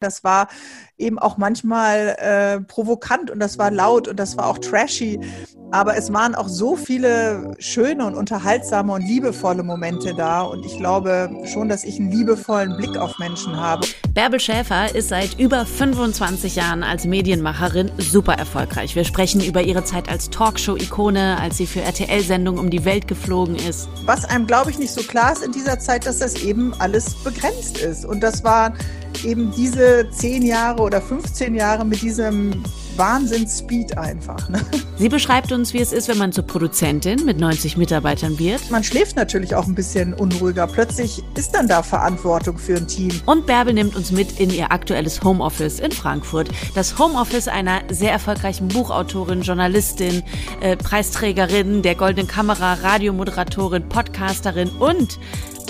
Das war eben auch manchmal äh, provokant und das war laut und das war auch trashy. Aber es waren auch so viele schöne und unterhaltsame und liebevolle Momente da. Und ich glaube schon, dass ich einen liebevollen Blick auf Menschen habe. Bärbel Schäfer ist seit über 25 Jahren als Medienmacherin super erfolgreich. Wir sprechen über ihre Zeit als Talkshow-Ikone, als sie für RTL-Sendungen um die Welt geflogen ist. Was einem, glaube ich, nicht so klar ist in dieser Zeit, dass das eben alles begrenzt ist. Und das war eben diese 10 Jahre oder 15 Jahre mit diesem Wahnsinns-Speed einfach. Ne? Sie beschreibt uns, wie es ist, wenn man zur Produzentin mit 90 Mitarbeitern wird. Man schläft natürlich auch ein bisschen unruhiger. Plötzlich ist dann da Verantwortung für ein Team. Und Bärbel nimmt uns mit in ihr aktuelles Homeoffice in Frankfurt. Das Homeoffice einer sehr erfolgreichen Buchautorin, Journalistin, äh, Preisträgerin der Goldenen Kamera, Radiomoderatorin, Podcasterin und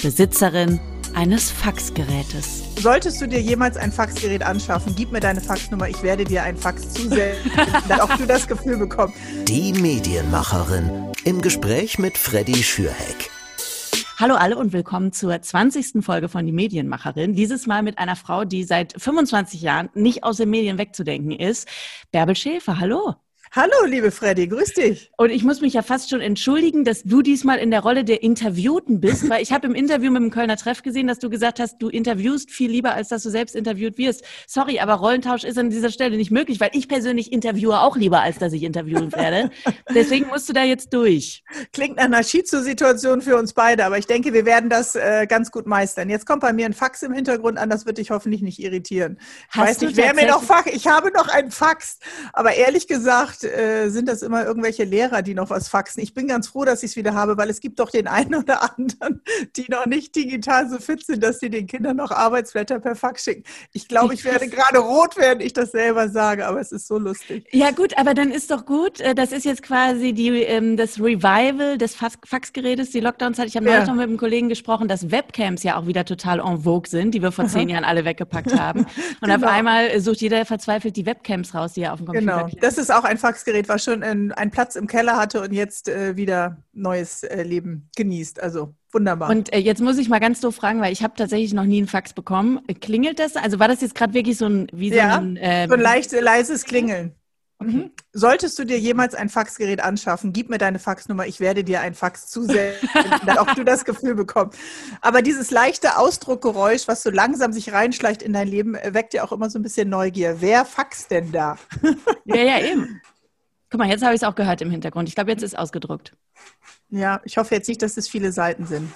Besitzerin eines Faxgerätes. Solltest du dir jemals ein Faxgerät anschaffen, gib mir deine Faxnummer, ich werde dir ein Fax zusenden, dass auch du das Gefühl bekommst. Die Medienmacherin im Gespräch mit Freddy Schürheck. Hallo alle und willkommen zur 20. Folge von Die Medienmacherin. Dieses Mal mit einer Frau, die seit 25 Jahren nicht aus den Medien wegzudenken ist. Bärbel Schäfer, hallo. Hallo, liebe Freddy, grüß dich. Und ich muss mich ja fast schon entschuldigen, dass du diesmal in der Rolle der Interviewten bist, weil ich habe im Interview mit dem Kölner Treff gesehen, dass du gesagt hast, du interviewst viel lieber, als dass du selbst interviewt wirst. Sorry, aber Rollentausch ist an dieser Stelle nicht möglich, weil ich persönlich interviewe auch lieber, als dass ich interviewen werde. Deswegen musst du da jetzt durch. Klingt nach einer Schizo-Situation für uns beide, aber ich denke, wir werden das äh, ganz gut meistern. Jetzt kommt bei mir ein Fax im Hintergrund an, das wird dich hoffentlich nicht irritieren. Ich Hast weiß nicht, wer mir noch Fax, ich habe noch ein Fax, aber ehrlich gesagt, äh, sind das immer irgendwelche Lehrer, die noch was faxen. Ich bin ganz froh, dass ich es wieder habe, weil es gibt doch den einen oder anderen, die noch nicht digital so fit sind, dass sie den Kindern noch Arbeitsblätter per Fax schicken. Ich glaube, ich werde gerade rot, während ich das selber sage, aber es ist so lustig. Ja gut, aber dann ist doch gut. Äh, das ist jetzt quasi die, ähm, das Revival des Faxgerätes. Die Lockdowns Ich habe ja. neulich noch mit einem Kollegen gesprochen, dass Webcams ja auch wieder total en vogue sind, die wir vor zehn Jahren alle weggepackt haben. Und genau. auf einmal sucht jeder verzweifelt die Webcams raus, die er auf dem Computer Genau, das ist auch ein Faxgerät, was schon in, einen Platz im Keller hatte und jetzt äh, wieder neues äh, Leben genießt. Also wunderbar. Und äh, jetzt muss ich mal ganz doof fragen, weil ich habe tatsächlich noch nie einen Fax bekommen. Klingelt das? Also war das jetzt gerade wirklich so ein wie ja, so ein, äh, so ein leicht leises Klingeln. Mhm. Solltest du dir jemals ein Faxgerät anschaffen, gib mir deine Faxnummer, ich werde dir ein Fax zusenden, dass auch du das Gefühl bekommst. Aber dieses leichte Ausdruckgeräusch, was so langsam sich reinschleicht in dein Leben, weckt ja auch immer so ein bisschen Neugier. Wer faxt denn da? ja, ja, eben. Guck mal, jetzt habe ich es auch gehört im Hintergrund. Ich glaube, jetzt ist ausgedruckt. Ja, ich hoffe jetzt nicht, dass es viele Seiten sind.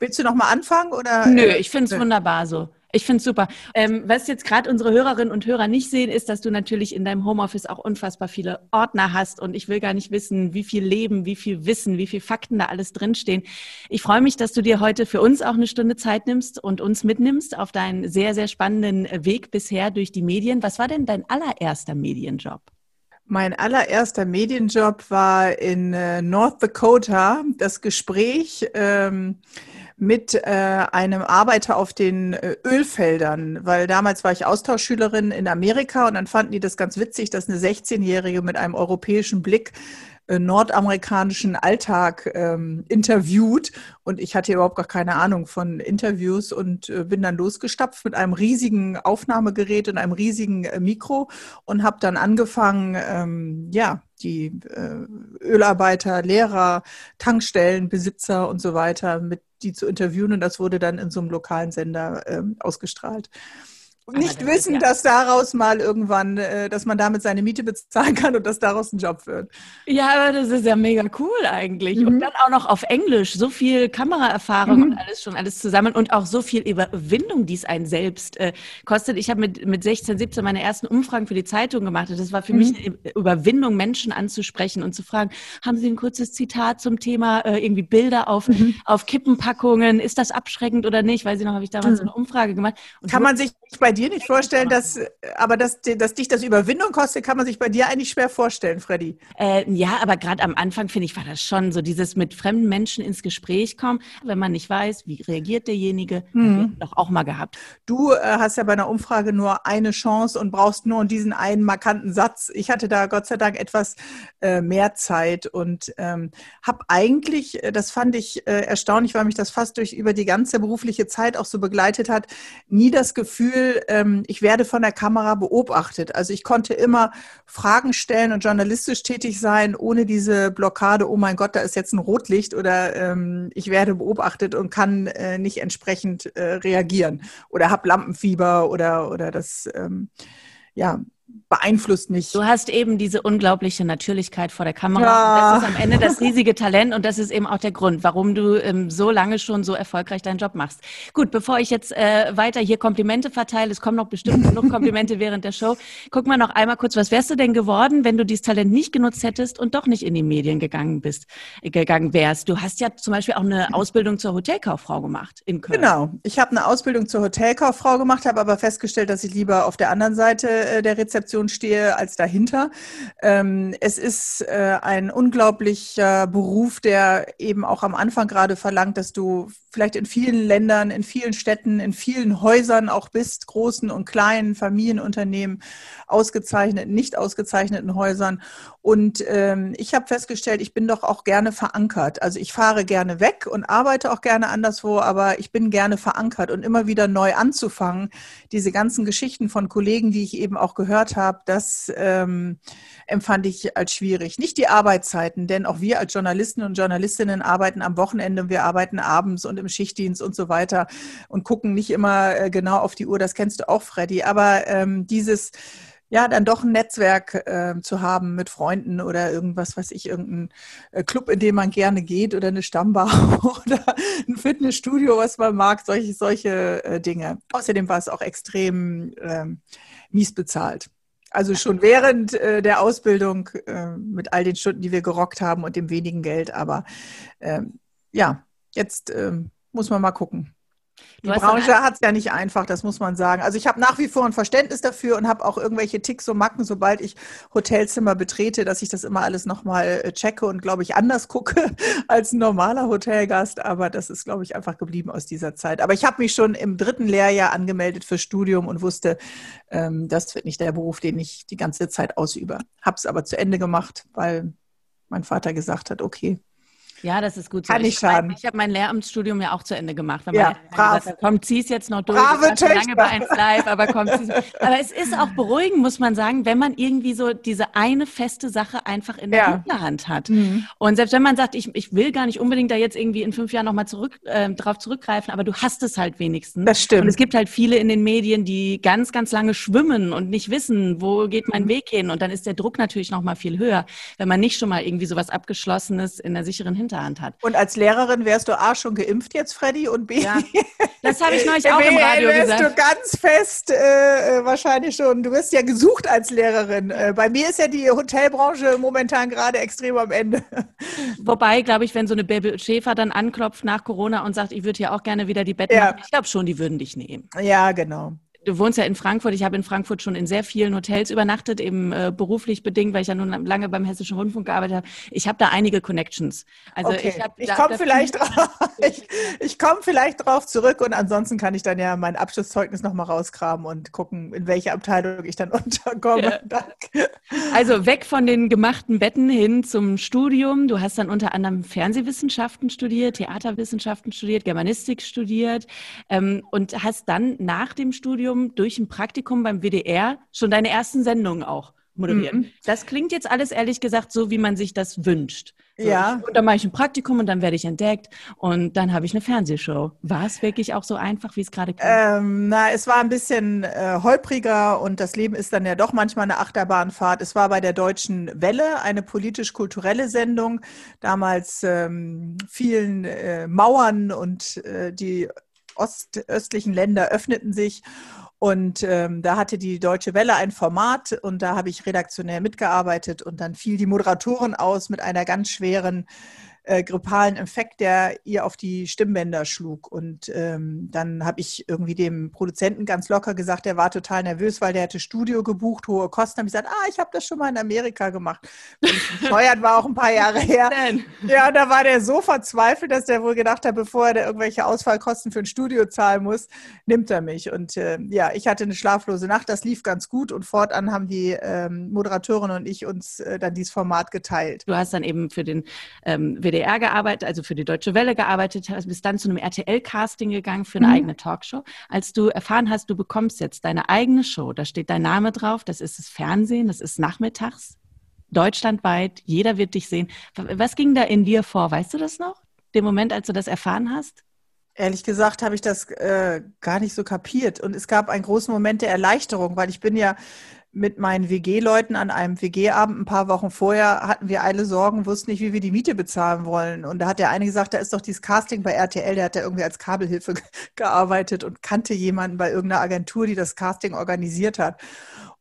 Willst du noch mal anfangen oder? Nö, äh, ich finde es wunderbar so. Ich finde es super. Ähm, was jetzt gerade unsere Hörerinnen und Hörer nicht sehen, ist, dass du natürlich in deinem Homeoffice auch unfassbar viele Ordner hast und ich will gar nicht wissen, wie viel Leben, wie viel Wissen, wie viel Fakten da alles drinstehen. Ich freue mich, dass du dir heute für uns auch eine Stunde Zeit nimmst und uns mitnimmst auf deinen sehr, sehr spannenden Weg bisher durch die Medien. Was war denn dein allererster Medienjob? Mein allererster Medienjob war in äh, North Dakota. Das Gespräch ähm, mit äh, einem Arbeiter auf den äh, Ölfeldern, weil damals war ich Austauschschülerin in Amerika und dann fanden die das ganz witzig, dass eine 16-Jährige mit einem europäischen Blick nordamerikanischen Alltag ähm, interviewt. Und ich hatte überhaupt gar keine Ahnung von Interviews und äh, bin dann losgestapft mit einem riesigen Aufnahmegerät und einem riesigen äh, Mikro und habe dann angefangen, ähm, ja, die äh, Ölarbeiter, Lehrer, Tankstellenbesitzer und so weiter mit die zu interviewen. Und das wurde dann in so einem lokalen Sender ähm, ausgestrahlt nicht wissen, ja. dass daraus mal irgendwann, äh, dass man damit seine Miete bezahlen kann und dass daraus ein Job wird. Ja, aber das ist ja mega cool eigentlich. Mhm. Und dann auch noch auf Englisch, so viel Kameraerfahrung mhm. und alles schon alles zusammen und auch so viel Überwindung, die es einen selbst äh, kostet. Ich habe mit, mit 16, 17 meine ersten Umfragen für die Zeitung gemacht und das war für mhm. mich eine Überwindung, Menschen anzusprechen und zu fragen, haben Sie ein kurzes Zitat zum Thema äh, irgendwie Bilder auf, mhm. auf Kippenpackungen, ist das abschreckend oder nicht? Weil Sie noch, habe ich damals so mhm. eine Umfrage gemacht. Und Kann man sich bei dir nicht vorstellen, dass, aber dass, dass dich das Überwindung kostet, kann man sich bei dir eigentlich schwer vorstellen, Freddy. Äh, ja, aber gerade am Anfang, finde ich, war das schon so dieses mit fremden Menschen ins Gespräch kommen, wenn man nicht weiß, wie reagiert derjenige, mhm. doch auch mal gehabt. Du äh, hast ja bei einer Umfrage nur eine Chance und brauchst nur diesen einen markanten Satz. Ich hatte da Gott sei Dank etwas äh, mehr Zeit und ähm, habe eigentlich, äh, das fand ich äh, erstaunlich, weil mich das fast durch über die ganze berufliche Zeit auch so begleitet hat, nie das Gefühl, ähm, ich werde von der Kamera beobachtet. Also ich konnte immer Fragen stellen und journalistisch tätig sein, ohne diese Blockade, oh mein Gott, da ist jetzt ein Rotlicht oder ähm, ich werde beobachtet und kann äh, nicht entsprechend äh, reagieren oder habe Lampenfieber oder, oder das, ähm, ja, beeinflusst mich. Du hast eben diese unglaubliche Natürlichkeit vor der Kamera. Ja. Das ist am Ende das riesige Talent und das ist eben auch der Grund, warum du ähm, so lange schon so erfolgreich deinen Job machst. Gut, bevor ich jetzt äh, weiter hier Komplimente verteile, es kommen noch bestimmt genug Komplimente während der Show. Guck mal noch einmal kurz, was wärst du denn geworden, wenn du dieses Talent nicht genutzt hättest und doch nicht in die Medien gegangen bist, äh, gegangen wärst? Du hast ja zum Beispiel auch eine Ausbildung zur Hotelkauffrau gemacht in Köln. Genau, ich habe eine Ausbildung zur Hotelkauffrau gemacht, habe aber festgestellt, dass ich lieber auf der anderen Seite äh, der Rezeption Organisation stehe als dahinter. Ähm, es ist äh, ein unglaublicher Beruf, der eben auch am Anfang gerade verlangt, dass du vielleicht in vielen Ländern, in vielen Städten, in vielen Häusern auch bist, großen und kleinen Familienunternehmen, ausgezeichneten, nicht ausgezeichneten Häusern. Und ähm, ich habe festgestellt, ich bin doch auch gerne verankert. Also ich fahre gerne weg und arbeite auch gerne anderswo, aber ich bin gerne verankert und immer wieder neu anzufangen. Diese ganzen Geschichten von Kollegen, die ich eben auch gehört habe, das ähm, empfand ich als schwierig. Nicht die Arbeitszeiten, denn auch wir als Journalisten und Journalistinnen arbeiten am Wochenende, wir arbeiten abends und im Schichtdienst und so weiter und gucken nicht immer äh, genau auf die Uhr. Das kennst du auch, Freddy. Aber ähm, dieses ja, dann doch ein Netzwerk äh, zu haben mit Freunden oder irgendwas, was ich, irgendein äh, Club, in dem man gerne geht oder eine Stammbar oder ein Fitnessstudio, was man mag, solche, solche äh, Dinge. Außerdem war es auch extrem ähm, mies bezahlt. Also schon während äh, der Ausbildung äh, mit all den Stunden, die wir gerockt haben und dem wenigen Geld. Aber ähm, ja, jetzt ähm, muss man mal gucken. Die Branche hat es ja nicht einfach, das muss man sagen. Also ich habe nach wie vor ein Verständnis dafür und habe auch irgendwelche Ticks und Macken, sobald ich Hotelzimmer betrete, dass ich das immer alles nochmal äh, checke und, glaube ich, anders gucke als ein normaler Hotelgast. Aber das ist, glaube ich, einfach geblieben aus dieser Zeit. Aber ich habe mich schon im dritten Lehrjahr angemeldet für Studium und wusste, ähm, das wird nicht der Beruf, den ich die ganze Zeit ausübe. Habe es aber zu Ende gemacht, weil mein Vater gesagt hat, okay, ja, das ist gut so. Kann nicht schaden. Ich habe mein Lehramtsstudium ja auch zu Ende gemacht. Wenn ja, brav. Gesagt, komm, zieh's jetzt noch durch. Brave ich war lange bei 1 Live, aber komm, zieh's. Aber es ist auch beruhigend, muss man sagen, wenn man irgendwie so diese eine feste Sache einfach in der ja. Hinterhand hat. Mhm. Und selbst wenn man sagt, ich, ich will gar nicht unbedingt da jetzt irgendwie in fünf Jahren nochmal zurück, äh, drauf zurückgreifen, aber du hast es halt wenigstens. Das stimmt. Und es gibt halt viele in den Medien, die ganz, ganz lange schwimmen und nicht wissen, wo geht mein mhm. Weg hin. Und dann ist der Druck natürlich nochmal viel höher, wenn man nicht schon mal irgendwie sowas Abgeschlossenes in der sicheren Hinterhand hat. Und als Lehrerin wärst du A schon geimpft jetzt, Freddy, und B. Ja, das habe ich neulich auch im Radio wärst gesagt. du ganz fest äh, äh, wahrscheinlich schon. Du wirst ja gesucht als Lehrerin. Äh, bei mir ist ja die Hotelbranche momentan gerade extrem am Ende. Wobei, glaube ich, wenn so eine Bärbel Schäfer dann anklopft nach Corona und sagt, ich würde ja auch gerne wieder die Betten ja. machen, ich glaube schon, die würden dich nehmen. Ja, genau du wohnst ja in Frankfurt. Ich habe in Frankfurt schon in sehr vielen Hotels übernachtet, eben äh, beruflich bedingt, weil ich ja nun lange beim Hessischen Rundfunk gearbeitet habe. Ich habe da einige Connections. Also okay. ich, ich komme vielleicht drauf. Ich, ich komme vielleicht drauf zurück und ansonsten kann ich dann ja mein Abschlusszeugnis nochmal rauskramen und gucken, in welche Abteilung ich dann unterkomme. Ja. Also weg von den gemachten Betten hin zum Studium. Du hast dann unter anderem Fernsehwissenschaften studiert, Theaterwissenschaften studiert, Germanistik studiert ähm, und hast dann nach dem Studium Studium durch ein Praktikum beim WDR schon deine ersten Sendungen auch moderiert. Mhm. Das klingt jetzt alles ehrlich gesagt so, wie man sich das wünscht. So, ja. und dann mache ich ein Praktikum und dann werde ich entdeckt und dann habe ich eine Fernsehshow. War es wirklich auch so einfach, wie es gerade klingt? Ähm, na, es war ein bisschen äh, holpriger und das Leben ist dann ja doch manchmal eine Achterbahnfahrt. Es war bei der Deutschen Welle eine politisch-kulturelle Sendung. Damals ähm, vielen äh, Mauern und äh, die ostöstlichen Länder öffneten sich. Und ähm, da hatte die Deutsche Welle ein Format und da habe ich redaktionell mitgearbeitet und dann fiel die Moderatorin aus mit einer ganz schweren äh, grippalen Infekt, der ihr auf die Stimmbänder schlug. Und ähm, dann habe ich irgendwie dem Produzenten ganz locker gesagt, der war total nervös, weil der hatte Studio gebucht, hohe Kosten. habe ich gesagt, ah, ich habe das schon mal in Amerika gemacht. Steuert war auch ein paar Jahre her. Ja, und da war der so verzweifelt, dass der wohl gedacht hat, bevor er irgendwelche Ausfallkosten für ein Studio zahlen muss, nimmt er mich. Und äh, ja, ich hatte eine schlaflose Nacht, das lief ganz gut und fortan haben die ähm, Moderatorin und ich uns äh, dann dieses Format geteilt. Du hast dann eben für den ähm, WDR WDR gearbeitet, also für die Deutsche Welle gearbeitet hast, bist dann zu einem RTL-Casting gegangen für eine mhm. eigene Talkshow. Als du erfahren hast, du bekommst jetzt deine eigene Show, da steht dein Name drauf, das ist das Fernsehen, das ist nachmittags, deutschlandweit, jeder wird dich sehen. Was ging da in dir vor? Weißt du das noch? Den Moment, als du das erfahren hast? Ehrlich gesagt habe ich das äh, gar nicht so kapiert. Und es gab einen großen Moment der Erleichterung, weil ich bin ja mit meinen WG-Leuten an einem WG-Abend ein paar Wochen vorher hatten wir alle Sorgen, wussten nicht, wie wir die Miete bezahlen wollen. Und da hat der eine gesagt, da ist doch dieses Casting bei RTL, der hat ja irgendwie als Kabelhilfe gearbeitet und kannte jemanden bei irgendeiner Agentur, die das Casting organisiert hat.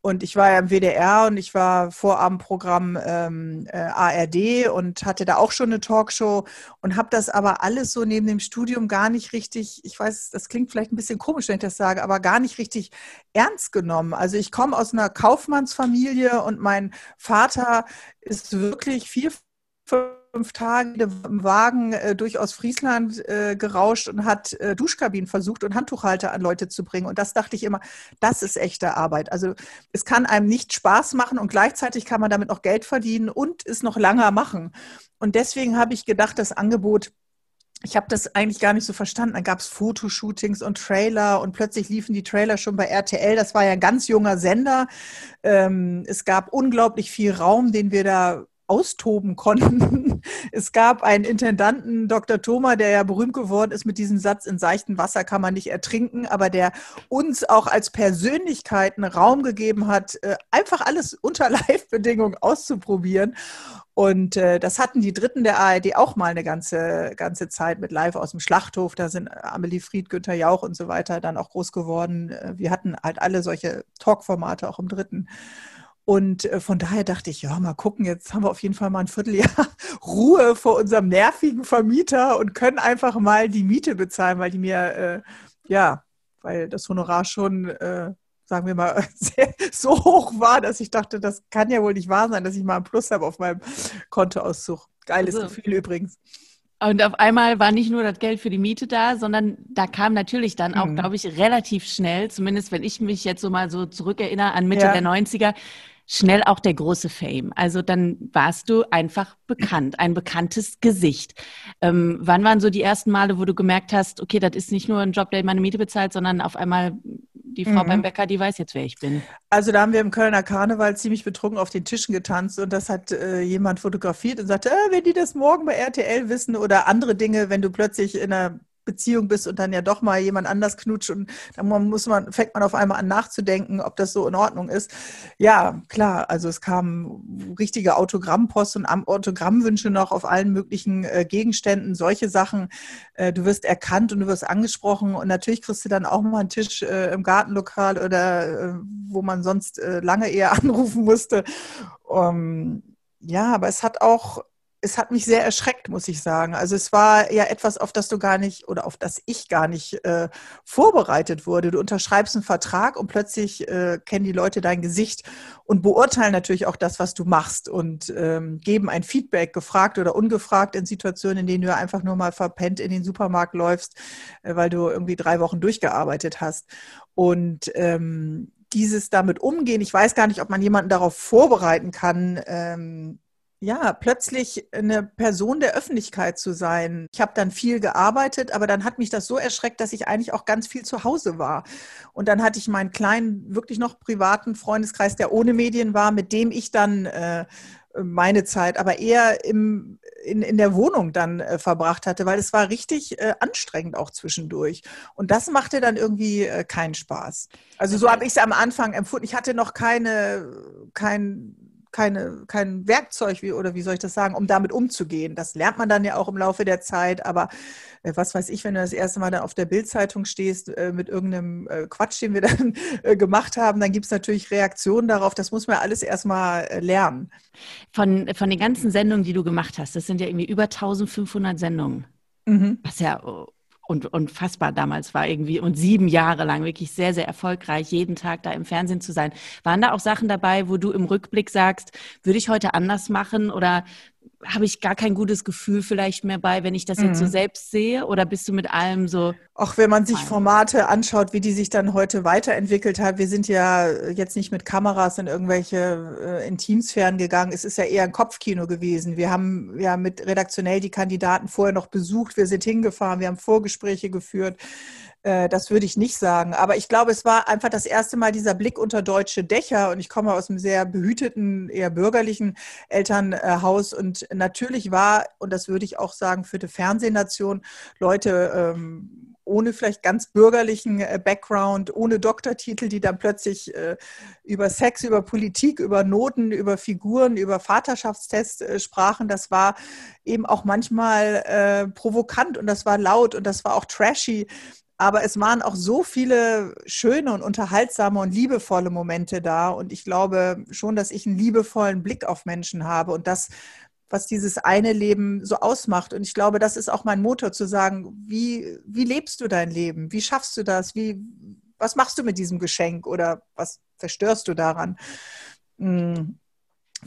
Und ich war ja im WDR und ich war Vorabendprogramm ähm, äh, ARD und hatte da auch schon eine Talkshow und habe das aber alles so neben dem Studium gar nicht richtig, ich weiß, das klingt vielleicht ein bisschen komisch, wenn ich das sage, aber gar nicht richtig ernst genommen. Also ich komme aus einer Kaufmannsfamilie und mein Vater ist wirklich vier, fünf Tage im Wagen äh, durch Ostfriesland äh, gerauscht und hat äh, Duschkabinen versucht und Handtuchhalter an Leute zu bringen. Und das dachte ich immer, das ist echte Arbeit. Also es kann einem nicht Spaß machen und gleichzeitig kann man damit noch Geld verdienen und es noch langer machen. Und deswegen habe ich gedacht, das Angebot ich habe das eigentlich gar nicht so verstanden. Dann gab es Fotoshootings und Trailer und plötzlich liefen die Trailer schon bei RTL. Das war ja ein ganz junger Sender. Ähm, es gab unglaublich viel Raum, den wir da austoben konnten. Es gab einen Intendanten, Dr. Thoma, der ja berühmt geworden ist mit diesem Satz, in seichtem Wasser kann man nicht ertrinken, aber der uns auch als Persönlichkeiten Raum gegeben hat, äh, einfach alles unter Live-Bedingungen auszuprobieren. Und äh, das hatten die Dritten der ARD auch mal eine ganze, ganze Zeit mit Live aus dem Schlachthof. Da sind Amelie Fried, Günther Jauch und so weiter dann auch groß geworden. Äh, wir hatten halt alle solche Talkformate auch im Dritten. Und äh, von daher dachte ich, ja, mal gucken, jetzt haben wir auf jeden Fall mal ein Vierteljahr Ruhe vor unserem nervigen Vermieter und können einfach mal die Miete bezahlen, weil die mir, äh, ja, weil das Honorar schon, äh, sagen wir mal, sehr, so hoch war, dass ich dachte, das kann ja wohl nicht wahr sein, dass ich mal einen Plus habe auf meinem Kontoauszug. Geiles also, Gefühl übrigens. Und auf einmal war nicht nur das Geld für die Miete da, sondern da kam natürlich dann auch, mhm. glaube ich, relativ schnell, zumindest wenn ich mich jetzt so mal so zurückerinnere an Mitte ja. der 90er, schnell auch der große Fame. Also dann warst du einfach bekannt, ein bekanntes Gesicht. Ähm, wann waren so die ersten Male, wo du gemerkt hast, okay, das ist nicht nur ein Job, der meine Miete bezahlt, sondern auf einmal die Frau mhm. beim Bäcker, die weiß jetzt, wer ich bin. Also da haben wir im Kölner Karneval ziemlich betrunken auf den Tischen getanzt und das hat äh, jemand fotografiert und sagte, äh, wenn die das morgen bei RTL wissen oder andere Dinge, wenn du plötzlich in einer Beziehung bist und dann ja doch mal jemand anders knutscht und dann muss man, fängt man auf einmal an nachzudenken, ob das so in Ordnung ist. Ja, klar, also es kamen richtige Autogrammpost und Autogrammwünsche noch auf allen möglichen äh, Gegenständen, solche Sachen. Äh, du wirst erkannt und du wirst angesprochen und natürlich kriegst du dann auch mal einen Tisch äh, im Gartenlokal oder äh, wo man sonst äh, lange eher anrufen musste. Um, ja, aber es hat auch es hat mich sehr erschreckt, muss ich sagen. Also es war ja etwas, auf das du gar nicht oder auf das ich gar nicht äh, vorbereitet wurde. Du unterschreibst einen Vertrag und plötzlich äh, kennen die Leute dein Gesicht und beurteilen natürlich auch das, was du machst und ähm, geben ein Feedback, gefragt oder ungefragt in Situationen, in denen du einfach nur mal verpennt in den Supermarkt läufst, äh, weil du irgendwie drei Wochen durchgearbeitet hast. Und ähm, dieses damit umgehen, ich weiß gar nicht, ob man jemanden darauf vorbereiten kann, ähm, ja, plötzlich eine Person der Öffentlichkeit zu sein. Ich habe dann viel gearbeitet, aber dann hat mich das so erschreckt, dass ich eigentlich auch ganz viel zu Hause war. Und dann hatte ich meinen kleinen, wirklich noch privaten Freundeskreis, der ohne Medien war, mit dem ich dann äh, meine Zeit, aber eher im, in, in der Wohnung dann äh, verbracht hatte, weil es war richtig äh, anstrengend auch zwischendurch. Und das machte dann irgendwie äh, keinen Spaß. Also so habe ich es am Anfang empfunden. Ich hatte noch keine, kein keine, kein Werkzeug, wie, oder wie soll ich das sagen, um damit umzugehen. Das lernt man dann ja auch im Laufe der Zeit, aber äh, was weiß ich, wenn du das erste Mal dann auf der Bildzeitung stehst äh, mit irgendeinem äh, Quatsch, den wir dann äh, gemacht haben, dann gibt es natürlich Reaktionen darauf. Das muss man alles erstmal äh, lernen. Von, von den ganzen Sendungen, die du gemacht hast, das sind ja irgendwie über 1500 Sendungen. Mhm. Was ja und unfassbar damals war irgendwie und sieben Jahre lang wirklich sehr, sehr erfolgreich, jeden Tag da im Fernsehen zu sein. Waren da auch Sachen dabei, wo du im Rückblick sagst, würde ich heute anders machen oder habe ich gar kein gutes Gefühl vielleicht mehr bei, wenn ich das jetzt so Mhm. selbst sehe? Oder bist du mit allem so, Auch wenn man sich. Formate anschaut, wie die sich dann heute weiterentwickelt hat. Wir sind ja jetzt nicht mit Kameras in irgendwelche äh, Intimsphären gegangen. Es ist ja eher ein Kopfkino gewesen. Wir haben ja mit redaktionell die Kandidaten vorher noch besucht. Wir sind hingefahren, wir haben Vorgespräche geführt. Äh, Das würde ich nicht sagen. Aber ich glaube, es war einfach das erste Mal dieser Blick unter deutsche Dächer. Und ich komme aus einem sehr behüteten, eher bürgerlichen Elternhaus. Und natürlich war, und das würde ich auch sagen, für die Fernsehnation, Leute ähm, ohne vielleicht ganz bürgerlichen äh, Background, ohne Doktortitel, die dann plötzlich äh, über Sex, über Politik, über Noten, über Figuren, über Vaterschaftstests äh, sprachen. Das war eben auch manchmal äh, provokant und das war laut und das war auch trashy. Aber es waren auch so viele schöne und unterhaltsame und liebevolle Momente da. Und ich glaube schon, dass ich einen liebevollen Blick auf Menschen habe und das, was dieses eine Leben so ausmacht. Und ich glaube, das ist auch mein Motor zu sagen, wie, wie lebst du dein Leben? Wie schaffst du das? Wie, was machst du mit diesem Geschenk oder was verstörst du daran? Mm.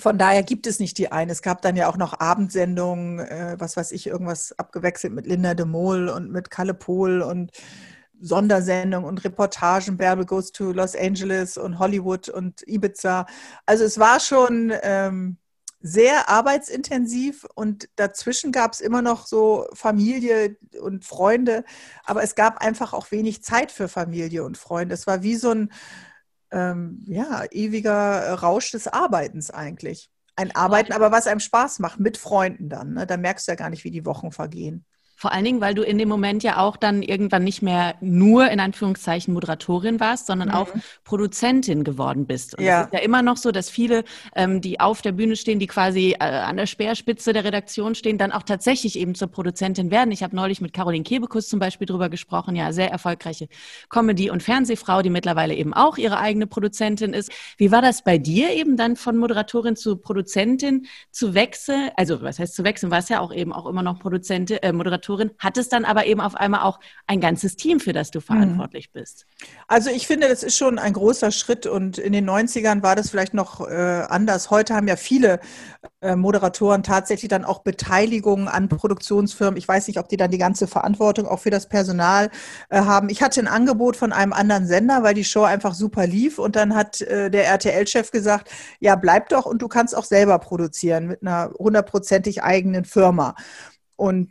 Von daher gibt es nicht die eine. Es gab dann ja auch noch Abendsendungen, äh, was weiß ich, irgendwas abgewechselt mit Linda de Mol und mit Kalle Pohl und Sondersendungen und Reportagen. Bärbel goes to Los Angeles und Hollywood und Ibiza. Also es war schon ähm, sehr arbeitsintensiv und dazwischen gab es immer noch so Familie und Freunde, aber es gab einfach auch wenig Zeit für Familie und Freunde. Es war wie so ein ähm, ja, ewiger Rausch des Arbeitens eigentlich. Ein Arbeiten, aber was einem Spaß macht, mit Freunden dann. Ne? Da merkst du ja gar nicht, wie die Wochen vergehen. Vor allen Dingen, weil du in dem Moment ja auch dann irgendwann nicht mehr nur in Anführungszeichen Moderatorin warst, sondern Mhm. auch Produzentin geworden bist. Und Ja. es ist ja immer noch so, dass viele, ähm, die auf der Bühne stehen, die quasi äh, an der Speerspitze der Redaktion stehen, dann auch tatsächlich eben zur Produzentin werden. Ich habe neulich mit Caroline Kebekus zum Beispiel drüber gesprochen, ja, sehr erfolgreiche Comedy- und Fernsehfrau, die mittlerweile eben auch ihre eigene Produzentin ist. Wie war das bei dir eben dann von Moderatorin zu Produzentin zu wechseln? Also was heißt zu wechseln? Warst ja auch eben auch immer noch Produzentin, äh, Moderatorin, hattest dann aber eben auf einmal auch ein ganzes Team, für das du verantwortlich bist. Also ich finde, das ist schon ein großer Schritt und in den 90ern war das vielleicht noch äh, anders. Heute haben ja viele äh, Moderatoren tatsächlich dann auch Beteiligungen an Produktionsfirmen. Ich weiß nicht, ob die dann die ganze Verantwortung auch für das Personal äh, haben. Ich hatte ein Angebot von einem anderen Sender, weil die Show einfach super lief und dann hat äh, der RTL-Chef gesagt, ja, bleib doch und du kannst auch selber produzieren mit einer hundertprozentig eigenen Firma. Und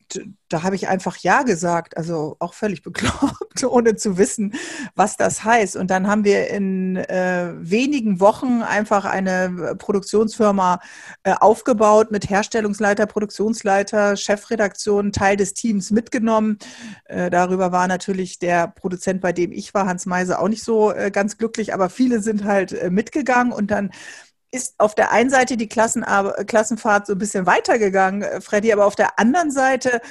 da habe ich einfach Ja gesagt, also auch völlig bekloppt, ohne zu wissen, was das heißt. Und dann haben wir in äh, wenigen Wochen einfach eine Produktionsfirma äh, aufgebaut mit Herstellungsleiter, Produktionsleiter, Chefredaktion, Teil des Teams mitgenommen. Äh, darüber war natürlich der Produzent, bei dem ich war, Hans Meise, auch nicht so äh, ganz glücklich, aber viele sind halt äh, mitgegangen und dann ist auf der einen Seite die Klassenar Klassenfahrt so ein bisschen weitergegangen, äh, Freddy, aber auf der anderen Seite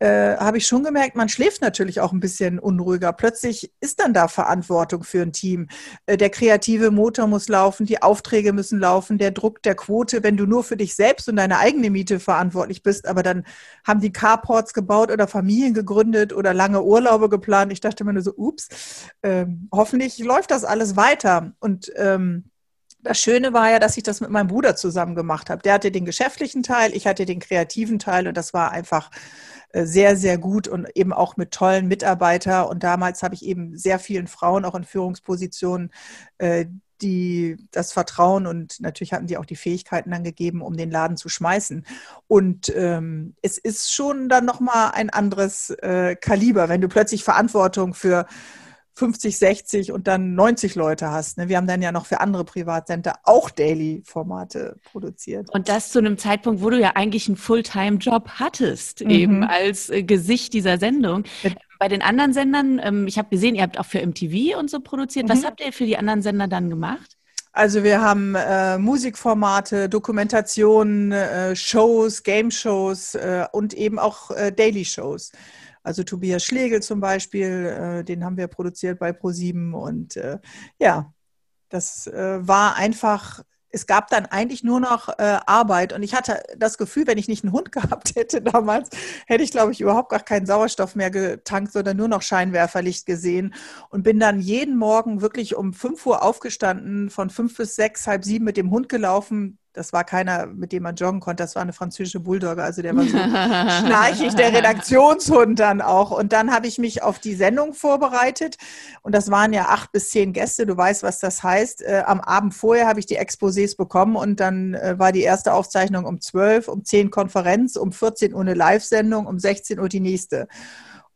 äh, habe ich schon gemerkt, man schläft natürlich auch ein bisschen unruhiger. Plötzlich ist dann da Verantwortung für ein Team. Äh, der kreative Motor muss laufen, die Aufträge müssen laufen, der Druck der Quote, wenn du nur für dich selbst und deine eigene Miete verantwortlich bist, aber dann haben die Carports gebaut oder Familien gegründet oder lange Urlaube geplant. Ich dachte mir nur so, ups, ähm, hoffentlich läuft das alles weiter. Und ähm, das Schöne war ja, dass ich das mit meinem Bruder zusammen gemacht habe. Der hatte den geschäftlichen Teil, ich hatte den kreativen Teil und das war einfach äh, sehr, sehr gut und eben auch mit tollen Mitarbeitern. Und damals habe ich eben sehr vielen Frauen auch in Führungspositionen äh, die das Vertrauen und natürlich hatten die auch die Fähigkeiten dann gegeben, um den Laden zu schmeißen. Und ähm, es ist schon dann nochmal ein anderes äh, Kaliber, wenn du plötzlich Verantwortung für 50, 60 und dann 90 Leute hast. Ne? Wir haben dann ja noch für andere Privatsender auch Daily-Formate produziert. Und das zu einem Zeitpunkt, wo du ja eigentlich einen Fulltime-Job hattest, Mhm. eben als äh, Gesicht dieser Sendung. Ja. Bei den anderen Sendern, ähm, ich habe gesehen, ihr habt auch für MTV und so produziert. Was Mhm. habt ihr für die anderen Sender dann gemacht? Also wir haben äh, Musikformate, Dokumentationen, äh, Shows, Game-Shows äh, und eben auch äh, Daily-Shows. Also Tobias Schlegel zum Beispiel, äh, den haben wir produziert bei ProSieben und äh, ja, das äh, war einfach, es gab dann eigentlich nur noch äh, Arbeit und ich hatte das Gefühl, wenn ich nicht einen Hund gehabt hätte damals, hätte ich, glaube ich, überhaupt gar keinen Sauerstoff mehr getankt, sondern nur noch Scheinwerferlicht gesehen und bin dann jeden Morgen wirklich um 5 Uhr aufgestanden, von fünf bis sechs, halb sieben mit dem Hund gelaufen. Das war keiner, mit dem man joggen konnte. Das war eine französische Bulldogge. Also der war so schnarchig, der Redaktionshund dann auch. Und dann habe ich mich auf die Sendung vorbereitet. Und das waren ja acht bis zehn Gäste. Du weißt, was das heißt. Äh, am Abend vorher habe ich die Exposés bekommen und dann äh, war die erste Aufzeichnung um zwölf, um zehn Konferenz, um 14 Uhr eine Live-Sendung, um 16 Uhr die nächste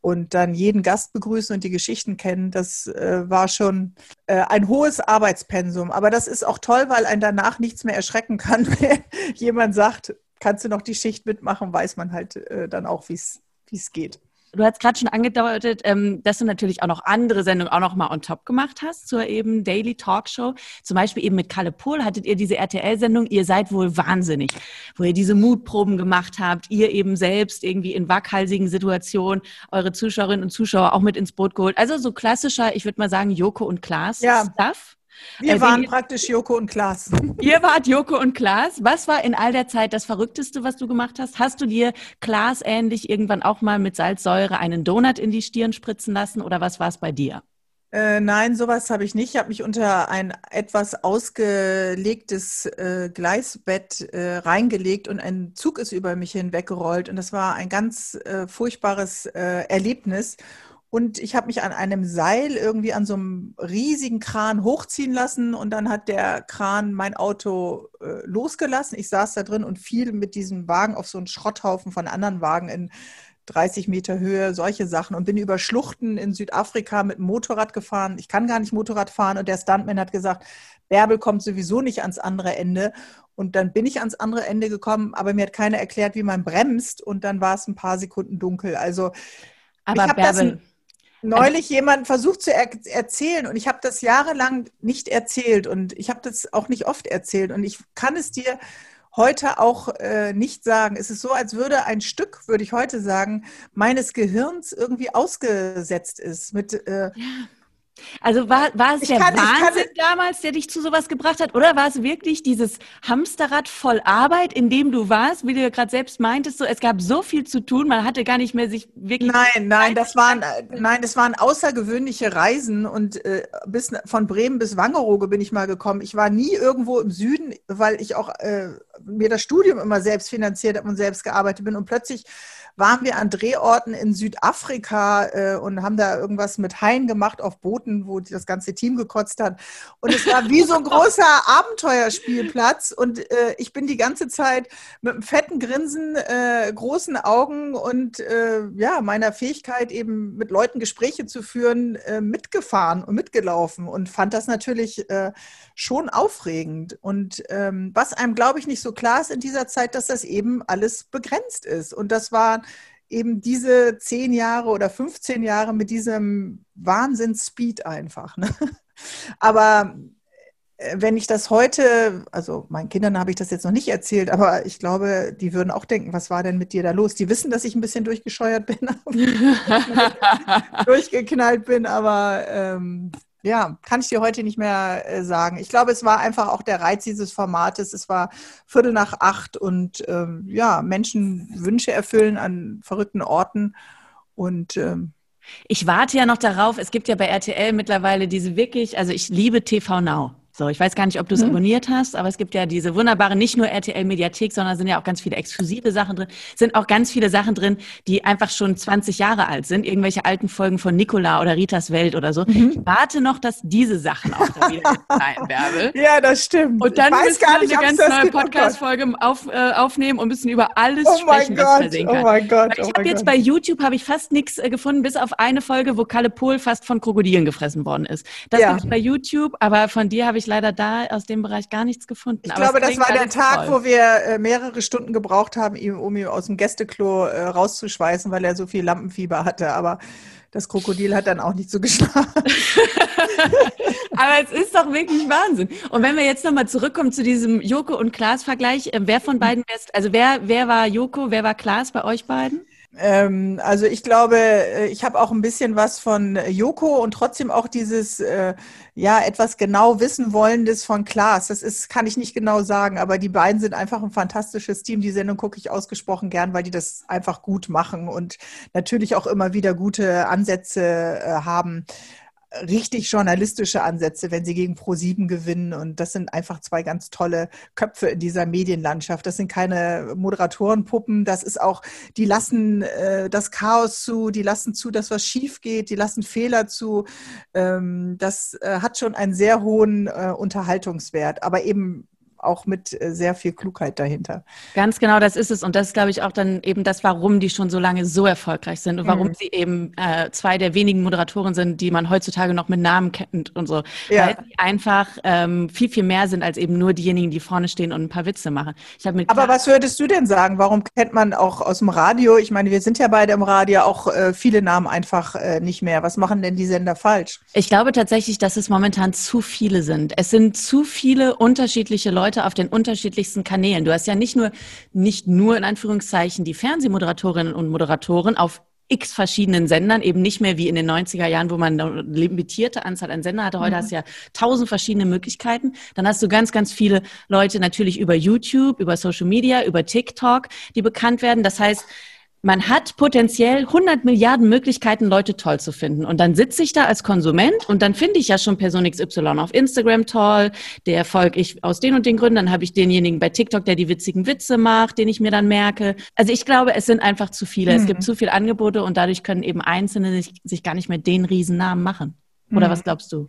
und dann jeden Gast begrüßen und die Geschichten kennen, das äh, war schon äh, ein hohes Arbeitspensum. Aber das ist auch toll, weil ein danach nichts mehr erschrecken kann. Wenn jemand sagt, kannst du noch die Schicht mitmachen, weiß man halt äh, dann auch, wie es geht. Du hast gerade schon angedeutet, ähm, dass du natürlich auch noch andere Sendungen auch noch mal on top gemacht hast zur eben Daily Talkshow. Zum Beispiel eben mit Kalle Pohl hattet ihr diese RTL-Sendung, ihr seid wohl wahnsinnig, wo ihr diese Mutproben gemacht habt, ihr eben selbst irgendwie in waghalsigen Situationen eure Zuschauerinnen und Zuschauer auch mit ins Boot geholt. Also so klassischer, ich würde mal sagen, Joko und Klaas ja. Stuff. Wir äh, waren praktisch Joko und Klaas. Ihr wart Joko und Klaas. Was war in all der Zeit das Verrückteste, was du gemacht hast? Hast du dir Klaas ähnlich irgendwann auch mal mit Salzsäure einen Donut in die Stirn spritzen lassen oder was war es bei dir? Äh, nein, sowas habe ich nicht. Ich habe mich unter ein etwas ausgelegtes äh, Gleisbett äh, reingelegt und ein Zug ist über mich hinweggerollt. Und das war ein ganz äh, furchtbares äh, Erlebnis. Und ich habe mich an einem Seil irgendwie an so einem riesigen Kran hochziehen lassen und dann hat der Kran mein Auto äh, losgelassen. Ich saß da drin und fiel mit diesem Wagen auf so einen Schrotthaufen von anderen Wagen in 30 Meter Höhe, solche Sachen und bin über Schluchten in Südafrika mit dem Motorrad gefahren. Ich kann gar nicht Motorrad fahren und der Stuntman hat gesagt, Bärbel kommt sowieso nicht ans andere Ende. Und dann bin ich ans andere Ende gekommen, aber mir hat keiner erklärt, wie man bremst und dann war es ein paar Sekunden dunkel. Also aber Bärbel, neulich jemand versucht zu er erzählen und ich habe das jahrelang nicht erzählt und ich habe das auch nicht oft erzählt und ich kann es dir heute auch äh, nicht sagen. Es ist so, als würde ein Stück, würde ich heute sagen, meines Gehirns irgendwie ausgesetzt ist mit äh, ja also war, war es ich der kann, Wahnsinn damals, der dich zu sowas gebracht hat? Oder war es wirklich dieses Hamsterrad voll Arbeit, in dem du warst, wie du ja gerade selbst meintest, so, es gab so viel zu tun, man hatte gar nicht mehr sich wirklich... Nein, nein, das waren, nein, das waren außergewöhnliche Reisen und äh, bis, von Bremen bis Wangerooge bin ich mal gekommen. Ich war nie irgendwo im Süden, weil ich auch äh, mir das Studium immer selbst finanziert habe und selbst gearbeitet bin und plötzlich waren wir an Drehorten in Südafrika äh, und haben da irgendwas mit Haien gemacht auf Booten, wo das ganze Team gekotzt hat. Und es war wie so ein großer Abenteuerspielplatz. Und äh, ich bin die ganze Zeit mit einem fetten Grinsen, äh, großen Augen und äh, ja, meiner Fähigkeit eben mit Leuten Gespräche zu führen, äh, mitgefahren und mitgelaufen und fand das natürlich äh, schon aufregend. Und ähm, was einem, glaube ich, nicht so klar ist in dieser Zeit, dass das eben alles begrenzt ist. Und das war eben diese zehn Jahre oder 15 Jahre mit diesem Wahnsinns-Speed einfach. Ne? Aber äh, wenn ich das heute, also meinen Kindern habe ich das jetzt noch nicht erzählt, aber ich glaube, die würden auch denken, was war denn mit dir da los? Die wissen, dass ich ein bisschen durchgescheuert bin, durchgeknallt bin, aber ähm, ja, kann ich dir heute nicht mehr äh, sagen. Ich glaube, es war einfach auch der Reiz dieses Formates. Es war Viertel nach acht und ähm, ja, Menschen Wünsche erfüllen an verrückten Orten und ähm, ich warte ja noch darauf. Es gibt ja bei RTL mittlerweile diese wirklich, also ich liebe TV Now. So, ich weiß gar nicht, ob du es mhm. abonniert hast, aber es gibt ja diese wunderbare, nicht nur RTL Mediathek, sondern sind ja auch ganz viele exklusive Sachen drin, sind auch ganz viele Sachen drin, die einfach schon 20 Jahre alt sind, irgendwelche alten Folgen von Nicola oder Ritas Welt oder so. Mhm. Ich warte noch, dass diese Sachen auch da wieder sein, Bärbel. Ja, das stimmt. Und dann müssen wir eine ganz neue Podcast-Folge auf, äh, aufnehmen und müssen über alles oh sprechen, was passieren kann. Oh mein Gott, ich oh habe jetzt bei YouTube habe ich fast nichts äh, gefunden, bis auf eine Folge, wo Kalle Pohl fast von Krokodilen gefressen worden ist. Das ja. gibt es bei YouTube, aber von dir habe ich ich leider da aus dem Bereich gar nichts gefunden. Ich glaube, das war der Tag, toll. wo wir äh, mehrere Stunden gebraucht haben, um ihn aus dem Gästeklo äh, rauszuschweißen, weil er so viel Lampenfieber hatte. Aber das Krokodil hat dann auch nicht so geschlagen. Aber es ist doch wirklich Wahnsinn. Und wenn wir jetzt nochmal zurückkommen zu diesem Joko und Klaas-Vergleich, äh, wer von beiden wärst, also wer, wer war Joko, wer war Klaas bei euch beiden? Ähm, also ich glaube, äh, ich habe auch ein bisschen was von Joko und trotzdem auch dieses, äh, ja, etwas genau wissen wollendes von Klaas. Das ist, kann ich nicht genau sagen, aber die beiden sind einfach ein fantastisches Team. Die Sendung gucke ich ausgesprochen gern, weil die das einfach gut machen und natürlich auch immer wieder gute Ansätze äh, haben. Richtig journalistische Ansätze, wenn sie gegen Pro7 gewinnen. Und das sind einfach zwei ganz tolle Köpfe in dieser Medienlandschaft. Das sind keine Moderatorenpuppen. Das ist auch, die lassen äh, das Chaos zu, die lassen zu, dass was schief geht, die lassen Fehler zu. Ähm, das äh, hat schon einen sehr hohen äh, Unterhaltungswert, aber eben auch mit äh, sehr viel Klugheit dahinter. Ganz genau, das ist es. Und das ist, glaube ich, auch dann eben das, warum die schon so lange so erfolgreich sind und warum mhm. sie eben äh, zwei der wenigen Moderatoren sind, die man heutzutage noch mit Namen kennt und so. Ja. Weil sie einfach ähm, viel, viel mehr sind als eben nur diejenigen, die vorne stehen und ein paar Witze machen. Aber was würdest du denn sagen? Warum kennt man auch aus dem Radio, ich meine, wir sind ja beide im Radio, auch äh, viele Namen einfach äh, nicht mehr. Was machen denn die Sender falsch? Ich glaube tatsächlich, dass es momentan zu viele sind. Es sind zu viele unterschiedliche Leute Leute auf den unterschiedlichsten Kanälen. Du hast ja nicht nur, nicht nur in Anführungszeichen die Fernsehmoderatorinnen und Moderatoren auf x verschiedenen Sendern, eben nicht mehr wie in den 90er Jahren, wo man eine limitierte Anzahl an Sender hatte. Heute mhm. hast du ja tausend verschiedene Möglichkeiten. Dann hast du ganz, ganz viele Leute natürlich über YouTube, über Social Media, über TikTok, die bekannt werden. Das heißt, man hat potenziell 100 Milliarden Möglichkeiten, Leute toll zu finden. Und dann sitze ich da als Konsument und dann finde ich ja schon Person XY auf Instagram toll, der folge ich aus den und den Gründen. Dann habe ich denjenigen bei TikTok, der die witzigen Witze macht, den ich mir dann merke. Also ich glaube, es sind einfach zu viele. Mhm. Es gibt zu viele Angebote und dadurch können eben Einzelne sich, sich gar nicht mehr den Riesennamen machen. Oder mhm. was glaubst du?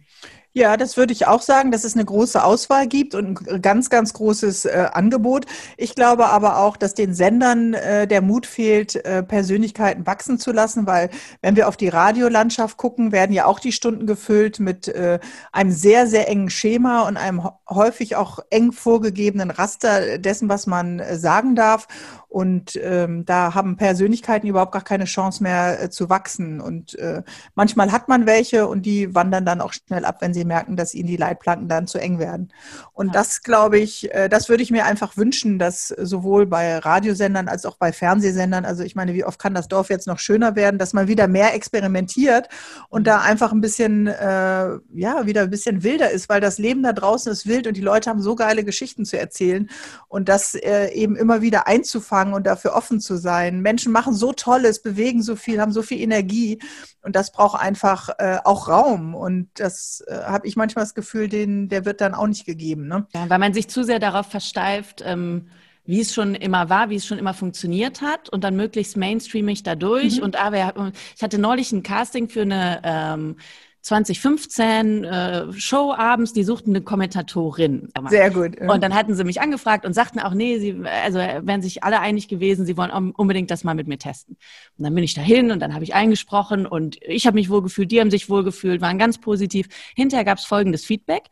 Ja, das würde ich auch sagen, dass es eine große Auswahl gibt und ein ganz, ganz großes äh, Angebot. Ich glaube aber auch, dass den Sendern äh, der Mut fehlt, äh, Persönlichkeiten wachsen zu lassen, weil wenn wir auf die Radiolandschaft gucken, werden ja auch die Stunden gefüllt mit äh, einem sehr, sehr engen Schema und einem häufig auch eng vorgegebenen Raster dessen, was man äh, sagen darf. Und ähm, da haben Persönlichkeiten überhaupt gar keine Chance mehr äh, zu wachsen. Und äh, manchmal hat man welche und die wandern dann auch schnell ab, wenn sie merken, dass ihnen die Leitplanken dann zu eng werden. Und ja. das, glaube ich, äh, das würde ich mir einfach wünschen, dass sowohl bei Radiosendern als auch bei Fernsehsendern, also ich meine, wie oft kann das Dorf jetzt noch schöner werden, dass man wieder mehr experimentiert und mhm. da einfach ein bisschen, äh, ja, wieder ein bisschen wilder ist, weil das Leben da draußen ist wild und die Leute haben so geile Geschichten zu erzählen und das äh, eben immer wieder einzufangen anfangen und dafür offen zu sein. Menschen machen so Tolles, bewegen so viel, haben so viel Energie und das braucht einfach äh, auch Raum. Und das äh, habe ich manchmal das Gefühl, den, der wird dann auch nicht gegeben. Ne? Ja, weil man sich zu sehr darauf versteift, ähm, wie es schon immer war, wie es schon immer funktioniert hat und dann möglichst mainstreamig dadurch. Mhm. Und aber ich hatte neulich ein Casting für eine ähm, 2015 äh, Show abends, die suchten eine Kommentatorin. Sehr gut. Und dann hatten sie mich angefragt und sagten auch, nee, sie, also wären sich alle einig gewesen, sie wollen unbedingt das mal mit mir testen. Und dann bin ich dahin und dann habe ich eingesprochen und ich habe mich wohlgefühlt, die haben sich wohlgefühlt, waren ganz positiv. Hinterher gab es folgendes Feedback.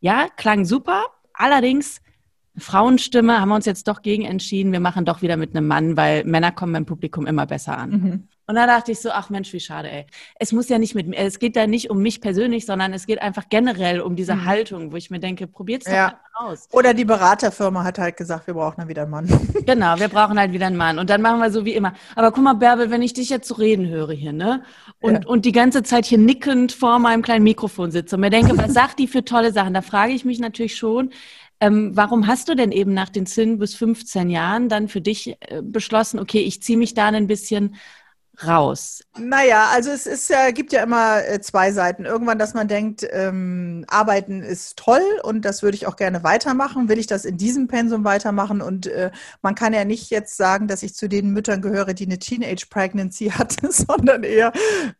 Ja, klang super, allerdings Frauenstimme haben wir uns jetzt doch gegen entschieden, wir machen doch wieder mit einem Mann, weil Männer kommen beim Publikum immer besser an. Mhm. Und da dachte ich so, ach Mensch, wie schade, ey. Es muss ja nicht mit mir, es geht da nicht um mich persönlich, sondern es geht einfach generell um diese mhm. Haltung, wo ich mir denke, probiert's doch ja. mal aus. Oder die Beraterfirma hat halt gesagt, wir brauchen dann wieder einen Mann. Genau, wir brauchen halt wieder einen Mann. Und dann machen wir so wie immer. Aber guck mal, Bärbel, wenn ich dich jetzt so reden höre hier, ne? Und, ja. und die ganze Zeit hier nickend vor meinem kleinen Mikrofon sitze und mir denke, was sagt die für tolle Sachen? Da frage ich mich natürlich schon, ähm, warum hast du denn eben nach den 10 bis 15 Jahren dann für dich äh, beschlossen, okay, ich ziehe mich da ein bisschen raus? Naja, also es ist ja, gibt ja immer äh, zwei Seiten. Irgendwann, dass man denkt, ähm, Arbeiten ist toll und das würde ich auch gerne weitermachen. Will ich das in diesem Pensum weitermachen? Und äh, man kann ja nicht jetzt sagen, dass ich zu den Müttern gehöre, die eine Teenage Pregnancy hatte, sondern eher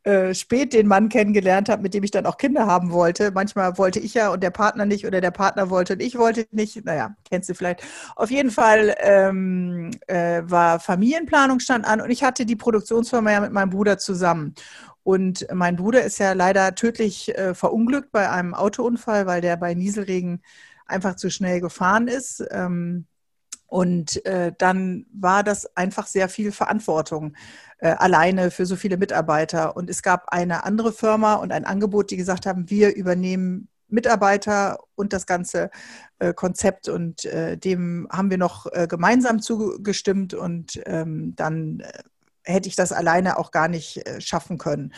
äh, spät den Mann kennengelernt habe, mit dem ich dann auch Kinder haben wollte. Manchmal wollte ich ja und der Partner nicht oder der Partner wollte und ich wollte nicht. Naja, kennst du vielleicht. Auf jeden Fall ähm, äh, war Familienplanung stand an und ich hatte die Produktionsfirma wir ja mit meinem Bruder zusammen. Und mein Bruder ist ja leider tödlich äh, verunglückt bei einem Autounfall, weil der bei Nieselregen einfach zu schnell gefahren ist. Ähm, und äh, dann war das einfach sehr viel Verantwortung äh, alleine für so viele Mitarbeiter. Und es gab eine andere Firma und ein Angebot, die gesagt haben, wir übernehmen Mitarbeiter und das ganze äh, Konzept. Und äh, dem haben wir noch äh, gemeinsam zugestimmt und ähm, dann äh, hätte ich das alleine auch gar nicht äh, schaffen können.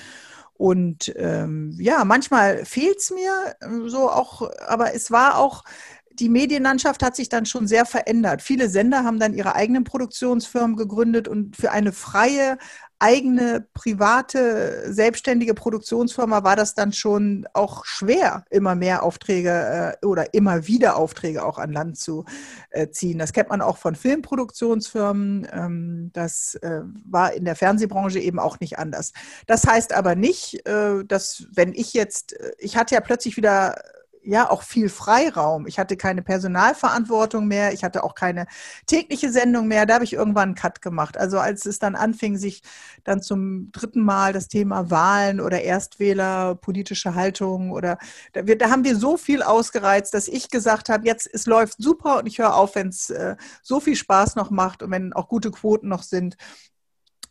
Und ähm, ja, manchmal fehlt es mir äh, so auch, aber es war auch, die Medienlandschaft hat sich dann schon sehr verändert. Viele Sender haben dann ihre eigenen Produktionsfirmen gegründet und für eine freie eigene private selbstständige Produktionsfirma war das dann schon auch schwer, immer mehr Aufträge äh, oder immer wieder Aufträge auch an Land zu äh, ziehen. Das kennt man auch von Filmproduktionsfirmen. Ähm, das äh, war in der Fernsehbranche eben auch nicht anders. Das heißt aber nicht, äh, dass wenn ich jetzt, äh, ich hatte ja plötzlich wieder ja auch viel Freiraum. Ich hatte keine Personalverantwortung mehr, ich hatte auch keine tägliche Sendung mehr. Da habe ich irgendwann einen Cut gemacht. Also als es dann anfing, sich dann zum dritten Mal das Thema Wahlen oder Erstwähler, politische Haltung oder da, wir, da haben wir so viel ausgereizt, dass ich gesagt habe, jetzt es läuft super und ich höre auf, wenn es äh, so viel Spaß noch macht und wenn auch gute Quoten noch sind.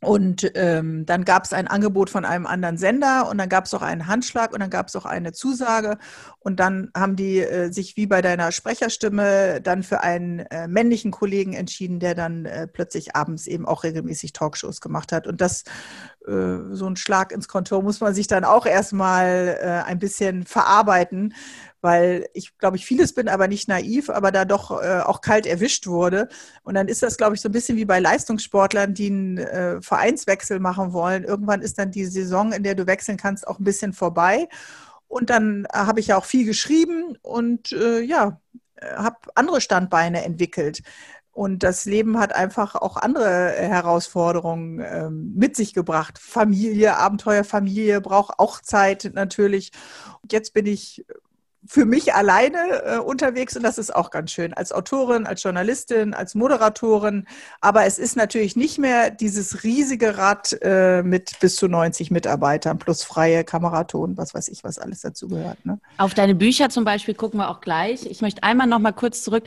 Und ähm, dann gab es ein Angebot von einem anderen Sender und dann gab es auch einen Handschlag und dann gab es auch eine Zusage. Und dann haben die äh, sich wie bei deiner Sprecherstimme dann für einen äh, männlichen Kollegen entschieden, der dann äh, plötzlich abends eben auch regelmäßig Talkshows gemacht hat. Und das, äh, so ein Schlag ins Kontor muss man sich dann auch erstmal äh, ein bisschen verarbeiten, weil ich glaube ich vieles bin, aber nicht naiv, aber da doch äh, auch kalt erwischt wurde. Und dann ist das, glaube ich, so ein bisschen wie bei Leistungssportlern, die einen äh, Vereinswechsel machen wollen. Irgendwann ist dann die Saison, in der du wechseln kannst, auch ein bisschen vorbei. Und dann äh, habe ich ja auch viel geschrieben und äh, ja, äh, habe andere Standbeine entwickelt. Und das Leben hat einfach auch andere Herausforderungen ähm, mit sich gebracht. Familie, Abenteuerfamilie braucht auch Zeit natürlich. Und jetzt bin ich für mich alleine äh, unterwegs und das ist auch ganz schön. Als Autorin, als Journalistin, als Moderatorin. Aber es ist natürlich nicht mehr dieses riesige Rad äh, mit bis zu 90 Mitarbeitern plus freie Kameraton, was weiß ich, was alles dazu gehört. Ne? Auf deine Bücher zum Beispiel gucken wir auch gleich. Ich möchte einmal noch mal kurz zurück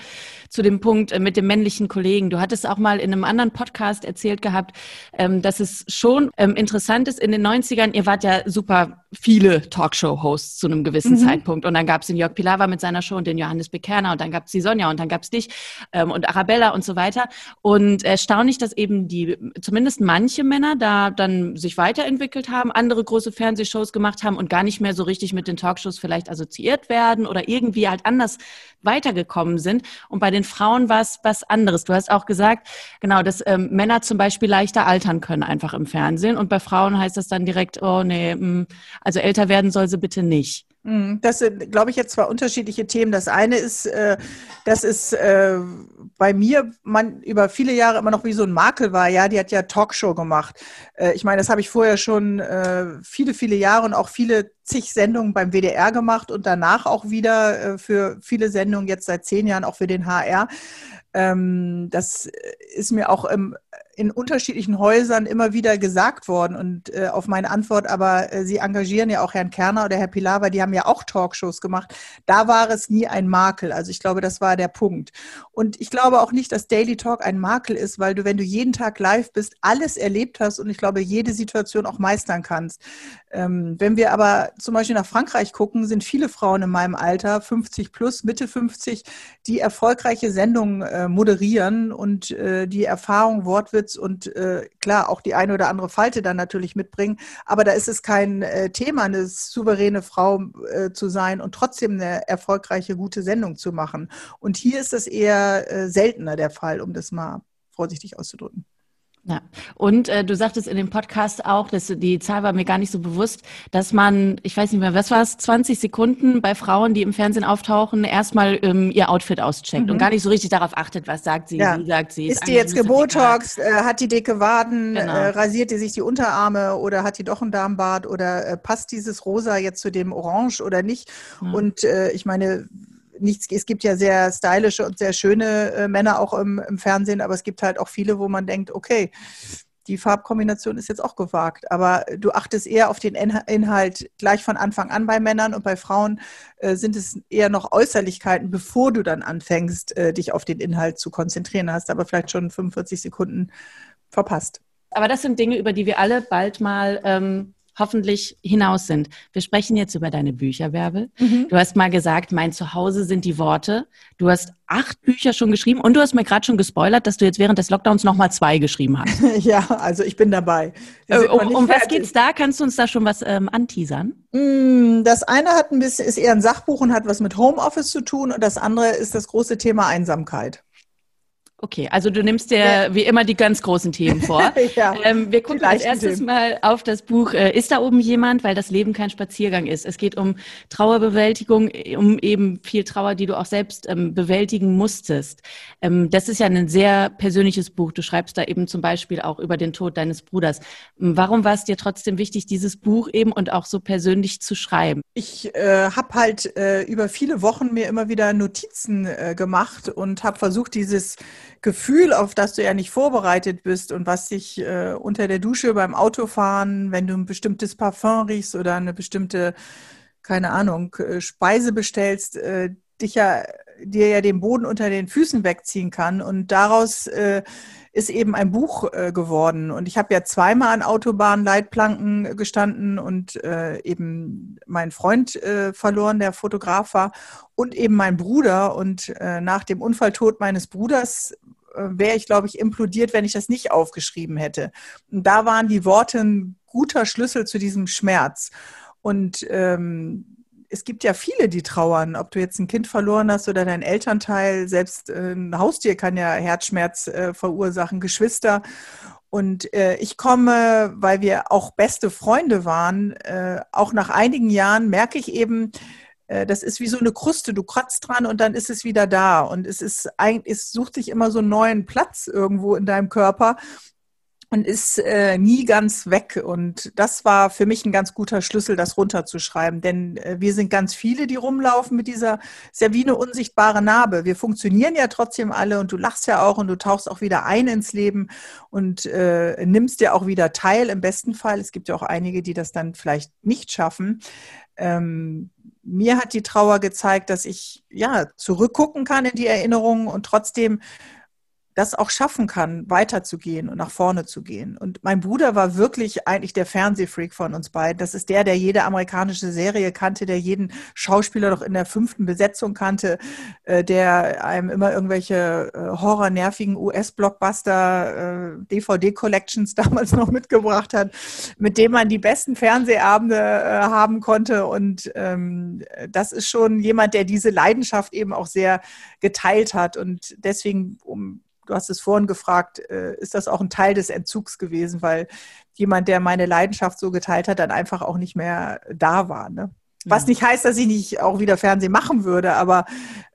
zu dem Punkt äh, mit dem männlichen Kollegen. Du hattest auch mal in einem anderen Podcast erzählt gehabt, ähm, dass es schon ähm, interessant ist in den 90ern. Ihr wart ja super viele Talkshow-Hosts zu einem gewissen mhm. Zeitpunkt und dann gab gab es den Jörg Pilawa mit seiner Show und den Johannes Bekerner und dann gab es die Sonja und dann gab es dich ähm, und Arabella und so weiter. Und erstaunlich, dass eben die, zumindest manche Männer da dann sich weiterentwickelt haben, andere große Fernsehshows gemacht haben und gar nicht mehr so richtig mit den Talkshows vielleicht assoziiert werden oder irgendwie halt anders weitergekommen sind. Und bei den Frauen war es was anderes. Du hast auch gesagt, genau, dass ähm, Männer zum Beispiel leichter altern können einfach im Fernsehen. Und bei Frauen heißt das dann direkt, oh nee, mm, also älter werden soll sie bitte nicht. Mhm. Das sind, glaube ich, jetzt zwei unterschiedliche Themen. Das eine ist, äh, dass es äh, bei mir man über viele Jahre immer noch wie so ein Makel war. Ja, die hat ja Talkshow gemacht. Äh, ich meine, das habe ich vorher schon äh, viele, viele Jahre und auch viele zig Sendungen beim WDR gemacht und danach auch wieder äh, für viele Sendungen jetzt seit zehn Jahren auch für den HR. Ähm, das ist mir auch im in unterschiedlichen Häusern immer wieder gesagt worden. Und äh, auf meine Antwort, aber äh, Sie engagieren ja auch Herrn Kerner oder Herr Pilawa, die haben ja auch Talkshows gemacht. Da war es nie ein Makel. Also ich glaube, das war der Punkt. Und ich glaube auch nicht, dass Daily Talk ein Makel ist, weil du, wenn du jeden Tag live bist, alles erlebt hast und ich glaube, jede Situation auch meistern kannst. Ähm, wenn wir aber zum Beispiel nach Frankreich gucken, sind viele Frauen in meinem Alter, 50 plus, Mitte 50, die erfolgreiche Sendungen äh, moderieren und äh, die Erfahrung, Wortwitz und äh, klar auch die eine oder andere Falte dann natürlich mitbringen. Aber da ist es kein äh, Thema, eine souveräne Frau äh, zu sein und trotzdem eine erfolgreiche, gute Sendung zu machen. Und hier ist das eher äh, seltener der Fall, um das mal vorsichtig auszudrücken. Ja, und äh, du sagtest in dem Podcast auch, dass die Zahl war mir gar nicht so bewusst, dass man, ich weiß nicht mehr, was war es, 20 Sekunden bei Frauen, die im Fernsehen auftauchen, erstmal ähm, ihr Outfit auscheckt mhm. und gar nicht so richtig darauf achtet, was sagt sie, ja. wie sagt sie. Ist, die jetzt gebotox, äh, hat die dicke Waden, genau. äh, rasiert die sich die Unterarme oder hat die doch ein Darmbart oder äh, passt dieses Rosa jetzt zu dem Orange oder nicht? Mhm. Und äh, ich meine, nichts, es gibt ja sehr stylische und sehr schöne äh, Männer auch im, im, Fernsehen, aber es gibt halt auch viele, wo man denkt, okay, die Farbkombination ist jetzt auch gewagt. Aber du achtest eher auf den Inhalt gleich von Anfang an bei Männern und bei Frauen äh, sind es eher noch Äußerlichkeiten, bevor du dann anfängst, äh, dich auf den Inhalt zu konzentrieren. Hast aber vielleicht schon 45 Sekunden verpasst. Aber das sind Dinge, über die wir alle bald mal ähm, hoffentlich hinaus sind. Wir sprechen jetzt über deine Bücher, Bärbel. Mhm. Du hast mal gesagt, mein Zuhause sind die Worte. Du hast acht Bücher schon geschrieben und du hast mir gerade schon gespoilert, dass du jetzt während des Lockdowns nochmal zwei geschrieben hast. ja, also ich bin dabei. Äh, um, um was geht's da? Kannst du uns da schon was ähm, anteasern? Mm, das eine hat ein bisschen, ist eher ein Sachbuch und hat was mit Homeoffice zu tun und das andere ist das große Thema Einsamkeit. Okay, also du nimmst dir ja. wie immer die ganz großen Themen vor. ja, ähm, wir gucken als erstes Themen. mal auf das Buch äh, Ist da oben jemand? Weil das Leben kein Spaziergang ist. Es geht um Trauerbewältigung, um eben viel Trauer, die du auch selbst ähm, bewältigen musstest. Ähm, das ist ja ein sehr persönliches Buch. Du schreibst da eben zum Beispiel auch über den Tod deines Bruders. Ähm, warum war es dir trotzdem wichtig, dieses Buch eben und auch so persönlich zu schreiben? Ich äh, habe halt äh, über viele Wochen mir immer wieder Notizen äh, gemacht und habe versucht, dieses Gefühl, auf das du ja nicht vorbereitet bist und was sich äh, unter der Dusche beim Autofahren, wenn du ein bestimmtes Parfum riechst oder eine bestimmte, keine Ahnung, äh, Speise bestellst, äh, dich ja, dir ja den Boden unter den Füßen wegziehen kann. Und daraus äh, ist eben ein Buch äh, geworden. Und ich habe ja zweimal an Autobahnleitplanken gestanden und äh, eben meinen Freund äh, verloren, der Fotograf war, und eben mein Bruder. Und äh, nach dem Unfalltod meines Bruders äh, wäre ich, glaube ich, implodiert, wenn ich das nicht aufgeschrieben hätte. Und da waren die Worte ein guter Schlüssel zu diesem Schmerz. Und ähm, es gibt ja viele, die trauern, ob du jetzt ein Kind verloren hast oder dein Elternteil, selbst äh, ein Haustier kann ja Herzschmerz äh, verursachen, Geschwister. Und äh, ich komme, weil wir auch beste Freunde waren, äh, auch nach einigen Jahren merke ich eben, äh, das ist wie so eine Kruste, du kratzt dran und dann ist es wieder da. Und es ist eigentlich, es sucht sich immer so einen neuen Platz irgendwo in deinem Körper und ist äh, nie ganz weg. Und das war für mich ein ganz guter Schlüssel, das runterzuschreiben. Denn äh, wir sind ganz viele, die rumlaufen mit dieser, ja wie eine unsichtbare Narbe. Wir funktionieren ja trotzdem alle und du lachst ja auch und du tauchst auch wieder ein ins Leben und äh, nimmst dir auch wieder teil im besten Fall. Es gibt ja auch einige, die das dann vielleicht nicht schaffen. Ähm, mir hat die Trauer gezeigt, dass ich ja zurückgucken kann in die Erinnerungen und trotzdem das auch schaffen kann, weiterzugehen und nach vorne zu gehen. Und mein Bruder war wirklich eigentlich der Fernsehfreak von uns beiden. Das ist der, der jede amerikanische Serie kannte, der jeden Schauspieler doch in der fünften Besetzung kannte, äh, der einem immer irgendwelche äh, horrornervigen US-Blockbuster, äh, DVD-Collections damals noch mitgebracht hat, mit dem man die besten Fernsehabende haben konnte. Und ähm, das ist schon jemand, der diese Leidenschaft eben auch sehr geteilt hat. Und deswegen, um du hast es vorhin gefragt, äh, ist das auch ein Teil des Entzugs gewesen, weil jemand, der meine Leidenschaft so geteilt hat, dann einfach auch nicht mehr da war. Ne? Was nicht heißt, dass ich nicht auch wieder Fernsehen machen würde, aber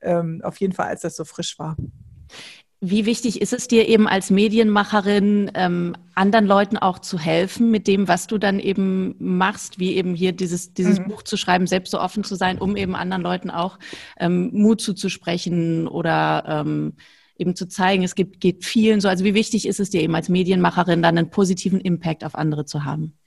ähm, auf jeden Fall, als das so frisch war. Wie wichtig ist es dir eben als Medienmacherin, ähm, anderen Leuten auch zu helfen mit dem, was du dann eben machst, wie eben hier dieses, dieses mhm. Buch zu schreiben, selbst so offen zu sein, um eben anderen Leuten auch ähm, Mut zuzusprechen oder ähm, eben zu zeigen, es gibt, geht vielen so. Also wie wichtig ist es dir eben als Medienmacherin dann einen positiven Impact auf andere zu haben?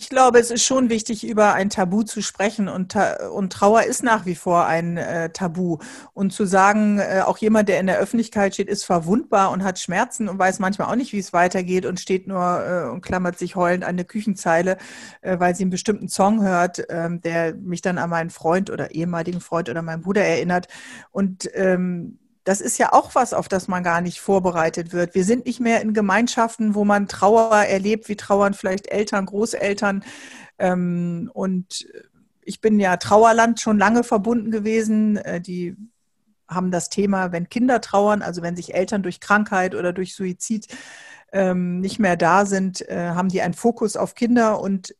Ich glaube, es ist schon wichtig, über ein Tabu zu sprechen und, und Trauer ist nach wie vor ein äh, Tabu. Und zu sagen, äh, auch jemand, der in der Öffentlichkeit steht, ist verwundbar und hat Schmerzen und weiß manchmal auch nicht, wie es weitergeht und steht nur äh, und klammert sich heulend an eine Küchenzeile, äh, weil sie einen bestimmten Song hört, ähm, der mich dann an meinen Freund oder ehemaligen Freund oder meinen Bruder erinnert. Und ähm, das ist ja auch was, auf das man gar nicht vorbereitet wird. Wir sind nicht mehr in Gemeinschaften, wo man Trauer erlebt, wie trauern vielleicht Eltern, Großeltern. Ähm, und ich bin ja Trauerland schon lange verbunden gewesen. Äh, die haben das Thema, wenn Kinder trauern, also wenn sich Eltern durch Krankheit oder durch Suizid ähm, nicht mehr da sind, äh, haben die einen Fokus auf Kinder. Und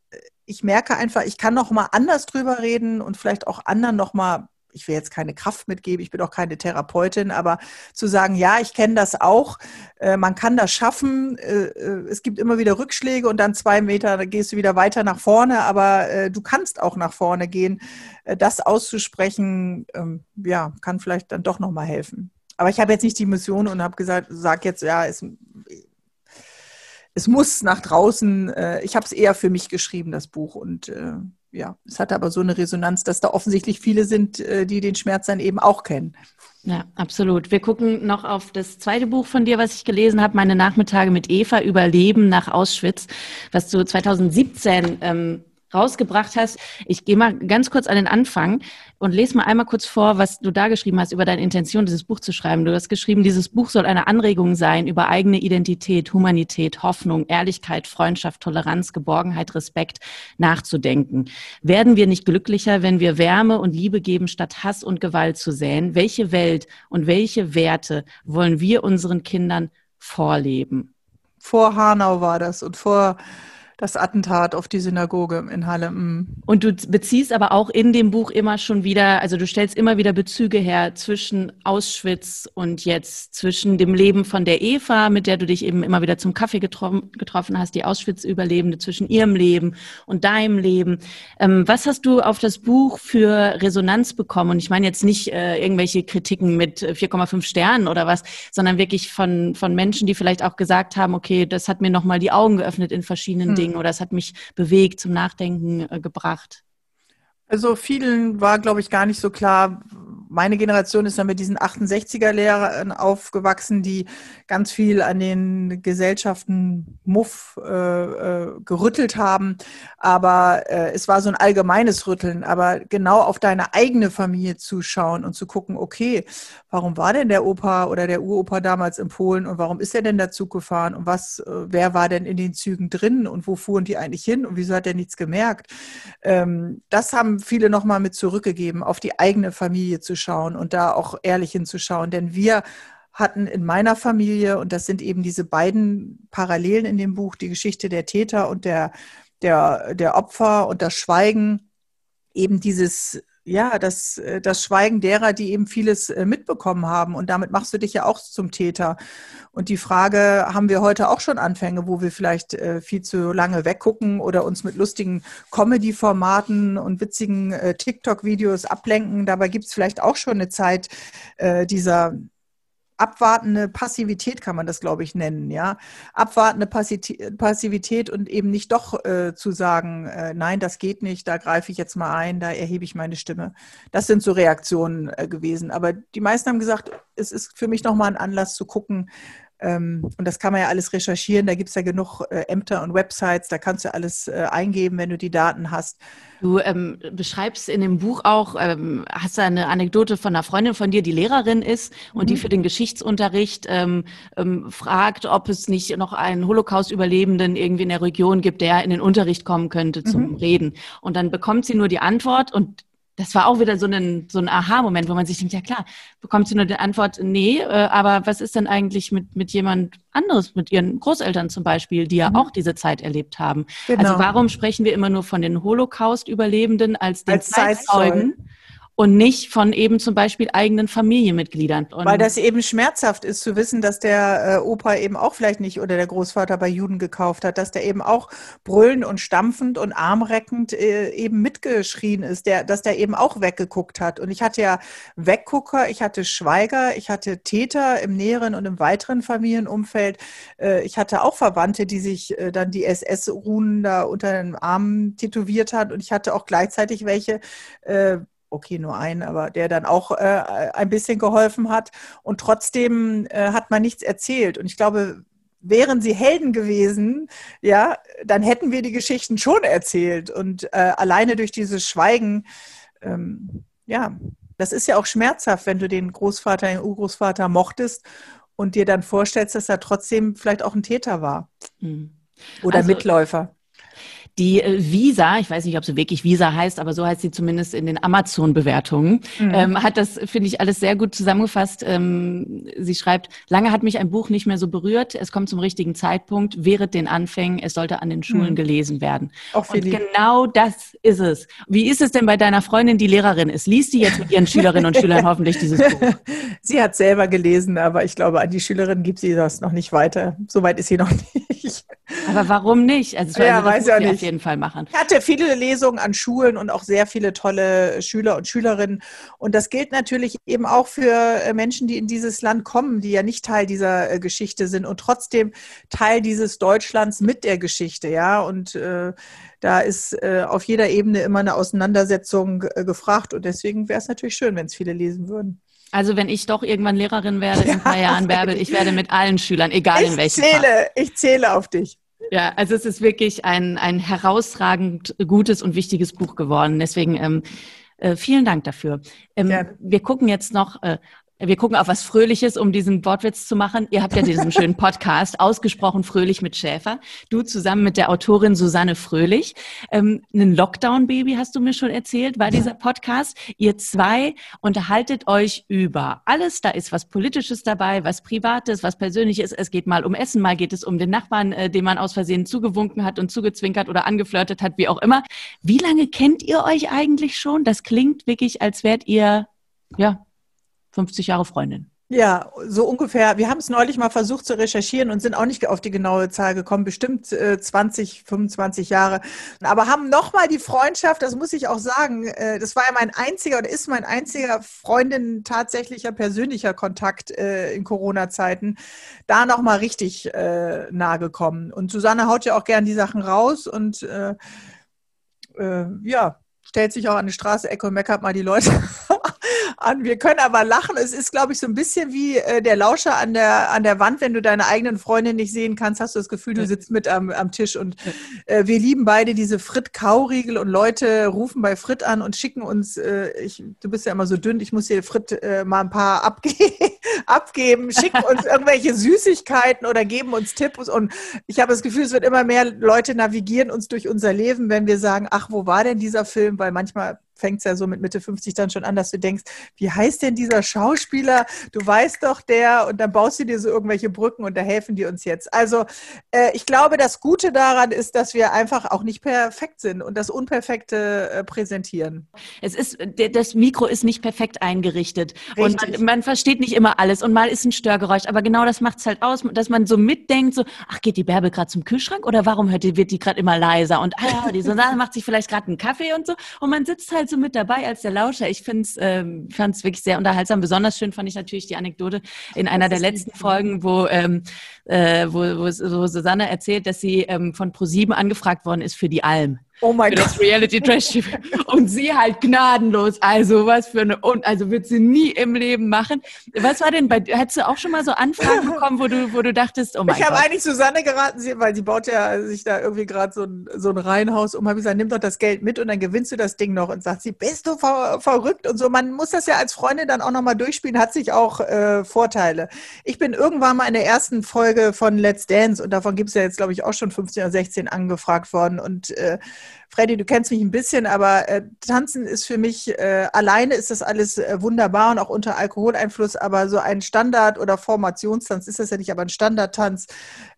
ich merke einfach, ich kann noch mal anders drüber reden und vielleicht auch anderen noch mal ich will jetzt keine Kraft mitgeben, ich bin auch keine Therapeutin, aber zu sagen, ja, ich kenne das auch, äh, man kann das schaffen, äh, äh, es gibt immer wieder Rückschläge und dann zwei Meter, gehst du wieder weiter nach vorne, aber äh, du kannst auch nach vorne gehen. Äh, das auszusprechen, ähm, ja, kann vielleicht dann doch nochmal helfen. Aber ich habe jetzt nicht die Mission und habe gesagt, sag jetzt, ja, es, es muss nach draußen. Äh, ich habe es eher für mich geschrieben, das Buch und ja, es hatte aber so eine Resonanz, dass da offensichtlich viele sind, äh, die den Schmerz dann eben auch kennen. Ja, absolut. Wir gucken noch auf das zweite Buch von dir, was ich gelesen habe, Meine Nachmittage mit Eva, Überleben nach Auschwitz, was du 2017 ähm, rausgebracht hast. Ich gehe mal ganz kurz an den Anfang und lese mal einmal kurz vor, was du da geschrieben hast über deine Intention, dieses Buch zu schreiben. Du hast geschrieben, dieses Buch soll eine Anregung sein, über eigene Identität, Humanität, Hoffnung, Ehrlichkeit, Freundschaft, Toleranz, Geborgenheit, Respekt nachzudenken. Werden wir nicht glücklicher, wenn wir Wärme und Liebe geben, statt Hass und Gewalt zu säen? Welche Welt und welche Werte wollen wir unseren Kindern vorleben? Vor Hanau war das und vor das Attentat auf die Synagoge in Halle. Mm. Und du beziehst aber auch in dem Buch immer schon wieder, also du stellst immer wieder Bezüge her zwischen Auschwitz und jetzt, zwischen dem Leben von der Eva, mit der du dich eben immer wieder zum Kaffee getroffen, getroffen hast, die Auschwitz-Überlebende, zwischen ihrem Leben und deinem Leben. Ähm, was hast du auf das Buch für Resonanz bekommen? Und ich meine jetzt nicht äh, irgendwelche Kritiken mit 4,5 Sternen oder was, sondern wirklich von, von Menschen, die vielleicht auch gesagt haben, okay, das hat mir nochmal die Augen geöffnet in verschiedenen hm. Dingen oder es hat mich bewegt, zum Nachdenken äh, gebracht? Also vielen war, glaube ich, gar nicht so klar, meine Generation ist dann mit diesen 68er-Lehrern aufgewachsen, die ganz viel an den Gesellschaften Muff äh, äh, gerüttelt haben. Aber äh, es war so ein allgemeines Rütteln. Aber genau auf deine eigene Familie zuschauen und zu gucken, okay, warum war denn der Opa oder der Uropa damals in Polen und warum ist er denn da Zug gefahren und was, äh, wer war denn in den Zügen drin und wo fuhren die eigentlich hin und wieso hat er nichts gemerkt? Ähm, das haben viele nochmal mit zurückgegeben, auf die eigene Familie zu hinzuschauen und da auch ehrlich hinzuschauen. Denn wir hatten in meiner Familie, und das sind eben diese beiden Parallelen in dem Buch, die Geschichte der Täter und der, der, der Opfer und das Schweigen, eben dieses ja, das, äh, das Schweigen derer, die eben vieles äh, mitbekommen haben. Und damit machst du dich ja auch zum Täter. Und die Frage haben wir heute auch schon Anfänge, wo wir vielleicht äh, viel zu lange weggucken oder uns mit lustigen Comedy-Formaten und witzigen TikTok-Videos ablenken. Dabei gibt es vielleicht auch schon eine Zeit dieser abwartende Passivität kann man das, glaube ich, nennen, ja. Abwartende Passivität und eben nicht doch äh, zu sagen, äh, nein, das geht nicht, da greife ich jetzt mal ein, da erhebe ich meine Stimme. Das sind so Reaktionen äh, gewesen. Aber die meisten haben gesagt, es ist für mich nochmal ein Anlass zu gucken, und das kann man ja alles recherchieren. Da gibt es ja genug äh, Ämter und Websites. Da kannst du alles äh, eingeben, wenn du die Daten hast. Du ähm, beschreibst in dem Buch auch, ähm, hast du eine Anekdote von einer Freundin von dir, die Lehrerin ist und mhm. die für den Geschichtsunterricht ähm, ähm, fragt, ob es nicht noch einen Holocaust-Überlebenden irgendwie in der Region gibt, der in den Unterricht kommen könnte zum mhm. Reden. Und dann bekommt sie nur die Antwort und das war auch wieder so ein, so ein Aha-Moment, wo man sich denkt, ja klar, bekommt sie nur die Antwort, nee, äh, aber was ist denn eigentlich mit, mit jemand anderes, mit ihren Großeltern zum Beispiel, die ja mhm. auch diese Zeit erlebt haben? Genau. Also warum sprechen wir immer nur von den Holocaust-Überlebenden als den als Zeitzeugen? Zeitzeugen? Und nicht von eben zum Beispiel eigenen Familienmitgliedern. Und Weil das eben schmerzhaft ist zu wissen, dass der äh, Opa eben auch vielleicht nicht oder der Großvater bei Juden gekauft hat, dass der eben auch brüllend und stampfend und armreckend äh, eben mitgeschrien ist, der, dass der eben auch weggeguckt hat. Und ich hatte ja Weggucker, ich hatte Schweiger, ich hatte Täter im näheren und im weiteren Familienumfeld. Äh, ich hatte auch Verwandte, die sich dann die SS-Runen da unter den Armen tätowiert hat. Und ich hatte auch gleichzeitig welche, okay, nur ein, aber der dann auch äh, ein bisschen geholfen hat. Und trotzdem äh, hat man nichts erzählt. Und ich glaube, wären sie Helden gewesen, ja, dann hätten wir die Geschichten schon erzählt. Und äh, alleine durch dieses Schweigen, ähm, ja, das ist ja auch schmerzhaft, wenn du den Großvater, den Urgroßvater mochtest und dir dann vorstellst, dass er trotzdem vielleicht auch ein Täter war. Mhm. Oder also, Mitläufer. Die äh, Visa, ich weiß nicht, ob sie wirklich Visa heißt, aber so heißt sie zumindest in den Amazon-Bewertungen, mhm. ähm, hat das, finde ich, alles sehr gut zusammengefasst. Ähm, sie schreibt, lange hat mich ein Buch nicht mehr so berührt. Es kommt zum richtigen Zeitpunkt, während den Anfängen. Es sollte an den Schulen mhm. gelesen werden. Auch und genau das ist es. Wie ist es denn bei deiner Freundin, die Lehrerin ist? Liest die jetzt mit ihren Schülerinnen und Schülern hoffentlich dieses Buch? Sie hat selber gelesen, aber ich glaube, an die Schülerin gibt sie das noch nicht weiter. Soweit ist sie noch nicht. Aber warum nicht? Also, ja, weiß ja nicht jeden Fall machen. Ich hatte viele Lesungen an Schulen und auch sehr viele tolle Schüler und Schülerinnen. Und das gilt natürlich eben auch für äh, Menschen, die in dieses Land kommen, die ja nicht Teil dieser äh, Geschichte sind und trotzdem Teil dieses Deutschlands mit der Geschichte, ja. Und äh, da ist äh, auf jeder Ebene immer eine Auseinandersetzung äh, gefragt. Und deswegen wäre es natürlich schön, wenn es viele lesen würden. Also wenn ich doch irgendwann Lehrerin werde in ein paar Jahren, Bärbel, ich werde mit allen Schülern, egal ich in welchem zähle, Fach. Ich zähle auf dich. Ja, also es ist wirklich ein, ein herausragend gutes und wichtiges Buch geworden. Deswegen ähm, äh, vielen Dank dafür. Ähm, wir gucken jetzt noch äh, wir gucken auf was Fröhliches, um diesen Wortwitz zu machen. Ihr habt ja diesen schönen Podcast, ausgesprochen fröhlich mit Schäfer. Du zusammen mit der Autorin Susanne Fröhlich. Ähm, ein Lockdown-Baby hast du mir schon erzählt, war dieser Podcast. Ihr zwei unterhaltet euch über alles. Da ist was Politisches dabei, was Privates, was Persönliches. Es geht mal um Essen, mal geht es um den Nachbarn, äh, dem man aus Versehen zugewunken hat und zugezwinkert oder angeflirtet hat, wie auch immer. Wie lange kennt ihr euch eigentlich schon? Das klingt wirklich, als wärt ihr, ja, 50 Jahre Freundin. Ja, so ungefähr. Wir haben es neulich mal versucht zu recherchieren und sind auch nicht auf die genaue Zahl gekommen, bestimmt äh, 20, 25 Jahre. Aber haben nochmal die Freundschaft, das muss ich auch sagen, äh, das war ja mein einziger oder ist mein einziger Freundin tatsächlicher persönlicher Kontakt äh, in Corona-Zeiten, da nochmal richtig äh, nahe gekommen. Und Susanne haut ja auch gern die Sachen raus und äh, äh, ja, stellt sich auch an die Straße, und meckert mal die Leute an. Wir können aber lachen. Es ist, glaube ich, so ein bisschen wie äh, der Lauscher an der, an der Wand. Wenn du deine eigenen Freunde nicht sehen kannst, hast du das Gefühl, du sitzt mit am, am Tisch. Und äh, wir lieben beide diese Frit-Kauriegel und Leute rufen bei Frit an und schicken uns, äh, ich, du bist ja immer so dünn, ich muss dir Frit äh, mal ein paar abge abgeben, schicken uns irgendwelche Süßigkeiten oder geben uns Tipps. Und ich habe das Gefühl, es wird immer mehr Leute navigieren uns durch unser Leben, wenn wir sagen, ach, wo war denn dieser Film? Weil manchmal fängt es ja so mit Mitte 50 dann schon an, dass du denkst, wie heißt denn dieser Schauspieler? Du weißt doch der und dann baust du dir so irgendwelche Brücken und da helfen die uns jetzt. Also äh, ich glaube, das Gute daran ist, dass wir einfach auch nicht perfekt sind und das Unperfekte äh, präsentieren. Es ist, das Mikro ist nicht perfekt eingerichtet Richtig. und man, man, versteht nicht immer alles und mal ist ein Störgeräusch, aber genau das macht es halt aus, dass man so mitdenkt, so, ach, geht die Bärbe gerade zum Kühlschrank oder warum hört die, wird die gerade immer leiser und ah die Susanne macht sich vielleicht gerade einen Kaffee und so und man sitzt halt so mit dabei als der Lauscher. Ich finde es ähm, fand's wirklich sehr unterhaltsam. Besonders schön fand ich natürlich die Anekdote in einer der letzten Folgen, wo, ähm, äh, wo, wo, wo Susanne erzählt, dass sie ähm, von ProSieben angefragt worden ist für die Alm. Oh mein Gott. Das Reality Trash TV. Und sie halt gnadenlos. Also was für eine, und also wird sie nie im Leben machen. Was war denn bei, hättest du auch schon mal so Anfragen bekommen, wo du, wo du dachtest, oh mein ich Gott. Ich habe eigentlich Susanne geraten, weil sie baut ja sich da irgendwie gerade so ein, so ein Reihenhaus um. Habe gesagt, nimm doch das Geld mit und dann gewinnst du das Ding noch. Und sagt sie, bist du ver verrückt? Und so. Man muss das ja als Freundin dann auch nochmal durchspielen, hat sich auch äh, Vorteile. Ich bin irgendwann mal in der ersten Folge von Let's Dance und davon gibt es ja jetzt, glaube ich, auch schon 15 oder 16 angefragt worden. Und äh, Freddy, du kennst mich ein bisschen, aber äh, Tanzen ist für mich, äh, alleine ist das alles äh, wunderbar und auch unter Alkoholeinfluss, aber so ein Standard- oder Formationstanz ist das ja nicht, aber ein Standardtanz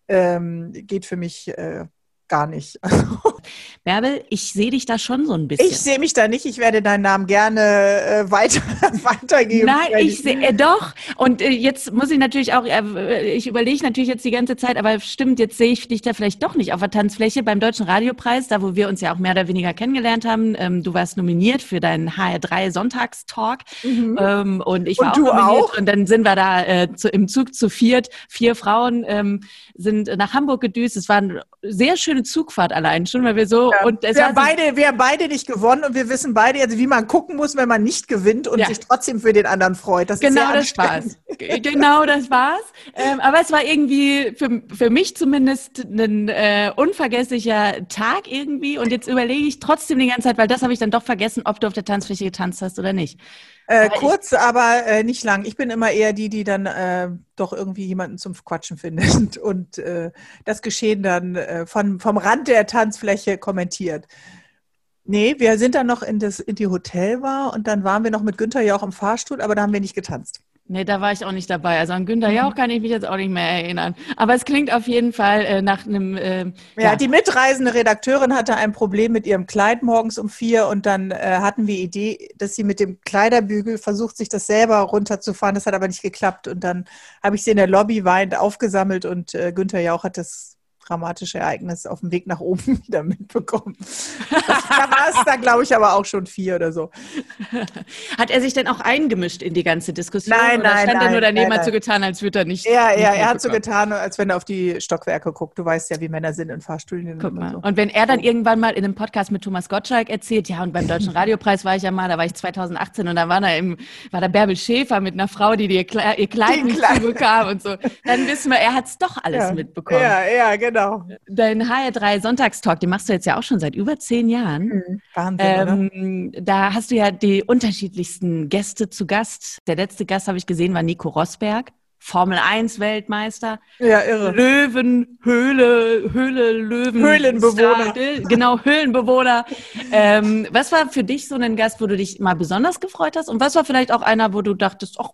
ähm, geht für mich äh, gar nicht. Bärbel, ich sehe dich da schon so ein bisschen. Ich sehe mich da nicht. Ich werde deinen Namen gerne äh, weiter, weitergeben. Nein, ich sehe äh, doch. Und äh, jetzt muss ich natürlich auch, äh, ich überlege natürlich jetzt die ganze Zeit, aber stimmt, jetzt sehe ich dich da vielleicht doch nicht auf der Tanzfläche beim Deutschen Radiopreis, da wo wir uns ja auch mehr oder weniger kennengelernt haben. Ähm, du warst nominiert für deinen HR3 Sonntagstalk mhm. ähm, und ich war und auch nominiert. Auch? Und dann sind wir da äh, zu, im Zug zu viert. Vier Frauen ähm, sind nach Hamburg gedüst. Es war eine sehr schöne Zugfahrt allein schon, weil wir so ja. und es wir haben beide, wir haben beide nicht gewonnen und wir wissen beide jetzt, wie man gucken muss, wenn man nicht gewinnt und ja. sich trotzdem für den anderen freut. Das genau das war's. genau das war's. Ähm, aber es war irgendwie für, für mich zumindest ein äh, unvergesslicher Tag irgendwie und jetzt überlege ich trotzdem die ganze Zeit, weil das habe ich dann doch vergessen, ob du auf der Tanzfläche getanzt hast oder nicht. Äh, kurz, aber äh, nicht lang. Ich bin immer eher die, die dann äh, doch irgendwie jemanden zum Quatschen findet und äh, das Geschehen dann äh, von, vom Rand der Tanzfläche kommentiert. Nee, wir sind dann noch in, das, in die Hotelbar und dann waren wir noch mit Günther ja auch im Fahrstuhl, aber da haben wir nicht getanzt. Nee, da war ich auch nicht dabei. Also an Günter Jauch mhm. kann ich mich jetzt auch nicht mehr erinnern. Aber es klingt auf jeden Fall äh, nach einem. Äh, ja, ja, die mitreisende Redakteurin hatte ein Problem mit ihrem Kleid morgens um vier und dann äh, hatten wir Idee, dass sie mit dem Kleiderbügel versucht, sich das selber runterzufahren. Das hat aber nicht geklappt. Und dann habe ich sie in der Lobby weinend aufgesammelt und äh, Günther Jauch hat das dramatische Ereignis auf dem Weg nach oben wieder mitbekommen. Das, da war es dann, glaube ich, aber auch schon vier oder so. Hat er sich denn auch eingemischt in die ganze Diskussion? Nein, oder nein, stand nein. er nur daneben, nein, hat so getan, als würde er nicht. Ja, ja, er hat so getan, als wenn er auf die Stockwerke guckt. Du weißt ja, wie Männer sind in Fahrstühlen. Guck mal. So. Und wenn er dann irgendwann mal in einem Podcast mit Thomas Gottschalk erzählt, ja, und beim Deutschen Radiopreis war ich ja mal, da war ich 2018 und da war da, im, war da Bärbel Schäfer mit einer Frau, die ihr, Kleid, ihr Kleid nicht bekam und so. Dann wissen wir, er hat es doch alles ja. mitbekommen. Ja, ja, genau genau. Dein HR3 Sonntagstalk, den machst du jetzt ja auch schon seit über zehn Jahren. Mhm, Wahnsinn, ähm, Da hast du ja die unterschiedlichsten Gäste zu Gast. Der letzte Gast habe ich gesehen war Nico Rosberg. Formel 1 Weltmeister. Ja, irre. Löwen, Höhle, Höhle, Löwen. Höhlenbewohner. Star, genau, Höhlenbewohner. ähm, was war für dich so ein Gast, wo du dich mal besonders gefreut hast? Und was war vielleicht auch einer, wo du dachtest, ach,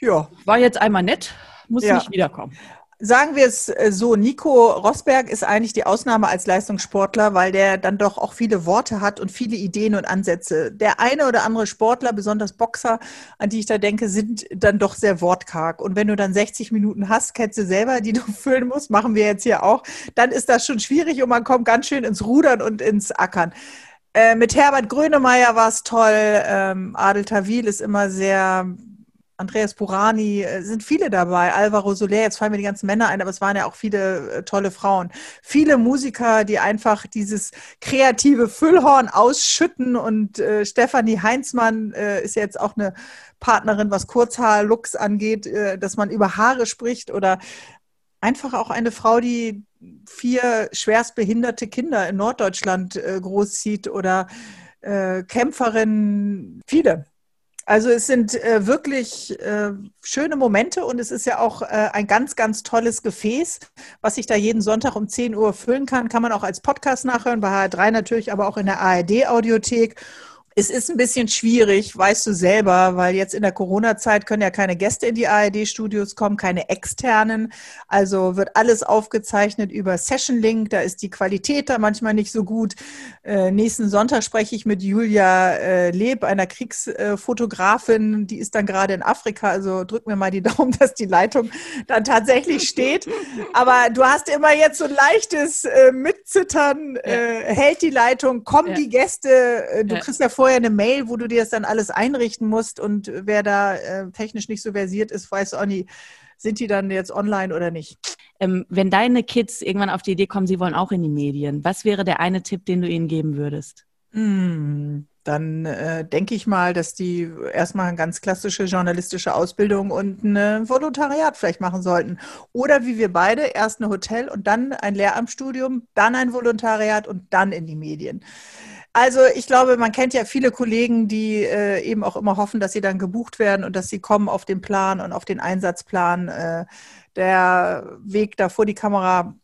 ja, war jetzt einmal nett, muss ja. nicht wiederkommen? Sagen wir es äh, so, Nico Rosberg ist eigentlich die Ausnahme als Leistungssportler, weil der dann doch auch viele Worte hat und viele Ideen und Ansätze. Der eine oder andere Sportler, besonders Boxer, an die ich da denke, sind dann doch sehr wortkarg. Und wenn du dann 60 Minuten hast, du selber, die du füllen musst, machen wir jetzt hier auch, dann ist das schon schwierig und man kommt ganz schön ins Rudern und ins Ackern. Äh, mit Herbert Grönemeyer war es toll. Ähm, Adel Tawil ist immer sehr Andreas Burani, äh, sind viele dabei, Alvaro Soler, jetzt fallen mir die ganzen Männer ein, aber es waren ja auch viele äh, tolle Frauen. Viele Musiker, die einfach dieses kreative Füllhorn ausschütten und äh, Stefanie Heinzmann äh, ist jetzt auch eine Partnerin, was Kurzhaar-Looks angeht, äh, dass man über Haare spricht oder einfach auch eine Frau, die vier schwerstbehinderte Kinder in Norddeutschland äh, großzieht oder Kämpferin, viele. Also es sind äh, wirklich äh, schöne Momente und es ist ja auch äh, ein ganz, ganz tolles Gefäß, was ich da jeden Sonntag um 10 Uhr füllen kann. Kann man auch als Podcast nachhören, bei HR3 natürlich, aber auch in der ARD-Audiothek. Es ist ein bisschen schwierig, weißt du selber, weil jetzt in der Corona-Zeit können ja keine Gäste in die ARD-Studios kommen, keine externen. Also wird alles aufgezeichnet über Session Link. Da ist die Qualität da manchmal nicht so gut. Äh, nächsten Sonntag spreche ich mit Julia äh, Leb, einer Kriegsfotografin. Die ist dann gerade in Afrika. Also drück mir mal die Daumen, dass die Leitung dann tatsächlich steht. Aber du hast immer jetzt so ein leichtes äh, Mitzittern. Äh, hält die Leitung, kommen ja. die Gäste. Äh, du ja. kriegst ja vorher vorher eine Mail, wo du dir das dann alles einrichten musst und wer da äh, technisch nicht so versiert ist, weiß auch nie, sind die dann jetzt online oder nicht. Ähm, wenn deine Kids irgendwann auf die Idee kommen, sie wollen auch in die Medien, was wäre der eine Tipp, den du ihnen geben würdest? Mm, dann äh, denke ich mal, dass die erstmal eine ganz klassische journalistische Ausbildung und ein Volontariat vielleicht machen sollten. Oder wie wir beide, erst ein Hotel und dann ein Lehramtsstudium, dann ein Volontariat und dann in die Medien. Also ich glaube, man kennt ja viele Kollegen, die äh, eben auch immer hoffen, dass sie dann gebucht werden und dass sie kommen auf den Plan und auf den Einsatzplan. Äh, der Weg da vor die Kamera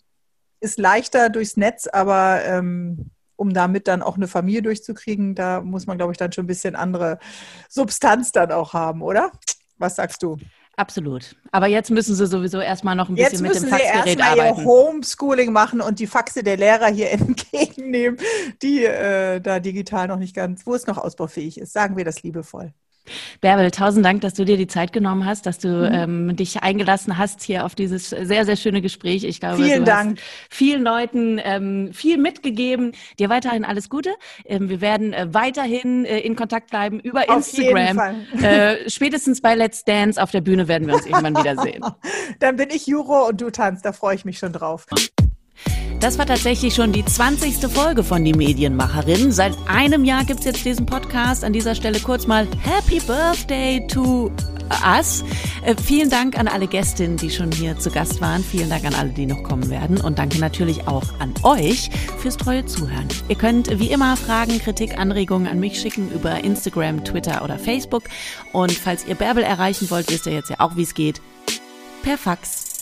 ist leichter durchs Netz, aber ähm, um damit dann auch eine Familie durchzukriegen, da muss man, glaube ich, dann schon ein bisschen andere Substanz dann auch haben, oder? Was sagst du? Absolut. Aber jetzt müssen Sie sowieso erstmal noch ein bisschen mit dem Faxgerät Sie erstmal Ihr Homeschooling machen und die Faxe der Lehrer hier entgegennehmen, die äh, da digital noch nicht ganz, wo es noch ausbaufähig ist. Sagen wir das liebevoll. Bärbel, tausend Dank, dass du dir die Zeit genommen hast, dass du mhm. ähm, dich eingelassen hast hier auf dieses sehr, sehr schöne Gespräch. Ich glaube, vielen Dank. vielen Leuten ähm, viel mitgegeben. Dir weiterhin alles Gute. Ähm, wir werden äh, weiterhin äh, in Kontakt bleiben über auf Instagram. Äh, spätestens bei Let's Dance auf der Bühne werden wir uns irgendwann wiedersehen. Dann bin ich Juro und du tanzt. Da freue ich mich schon drauf. Das war tatsächlich schon die 20. Folge von Die Medienmacherin. Seit einem Jahr gibt es jetzt diesen Podcast. An dieser Stelle kurz mal Happy Birthday to us. Äh, vielen Dank an alle Gästinnen, die schon hier zu Gast waren. Vielen Dank an alle, die noch kommen werden. Und danke natürlich auch an euch fürs treue Zuhören. Ihr könnt wie immer Fragen, Kritik, Anregungen an mich schicken über Instagram, Twitter oder Facebook. Und falls ihr Bärbel erreichen wollt, wisst ihr jetzt ja auch, wie es geht. Per Fax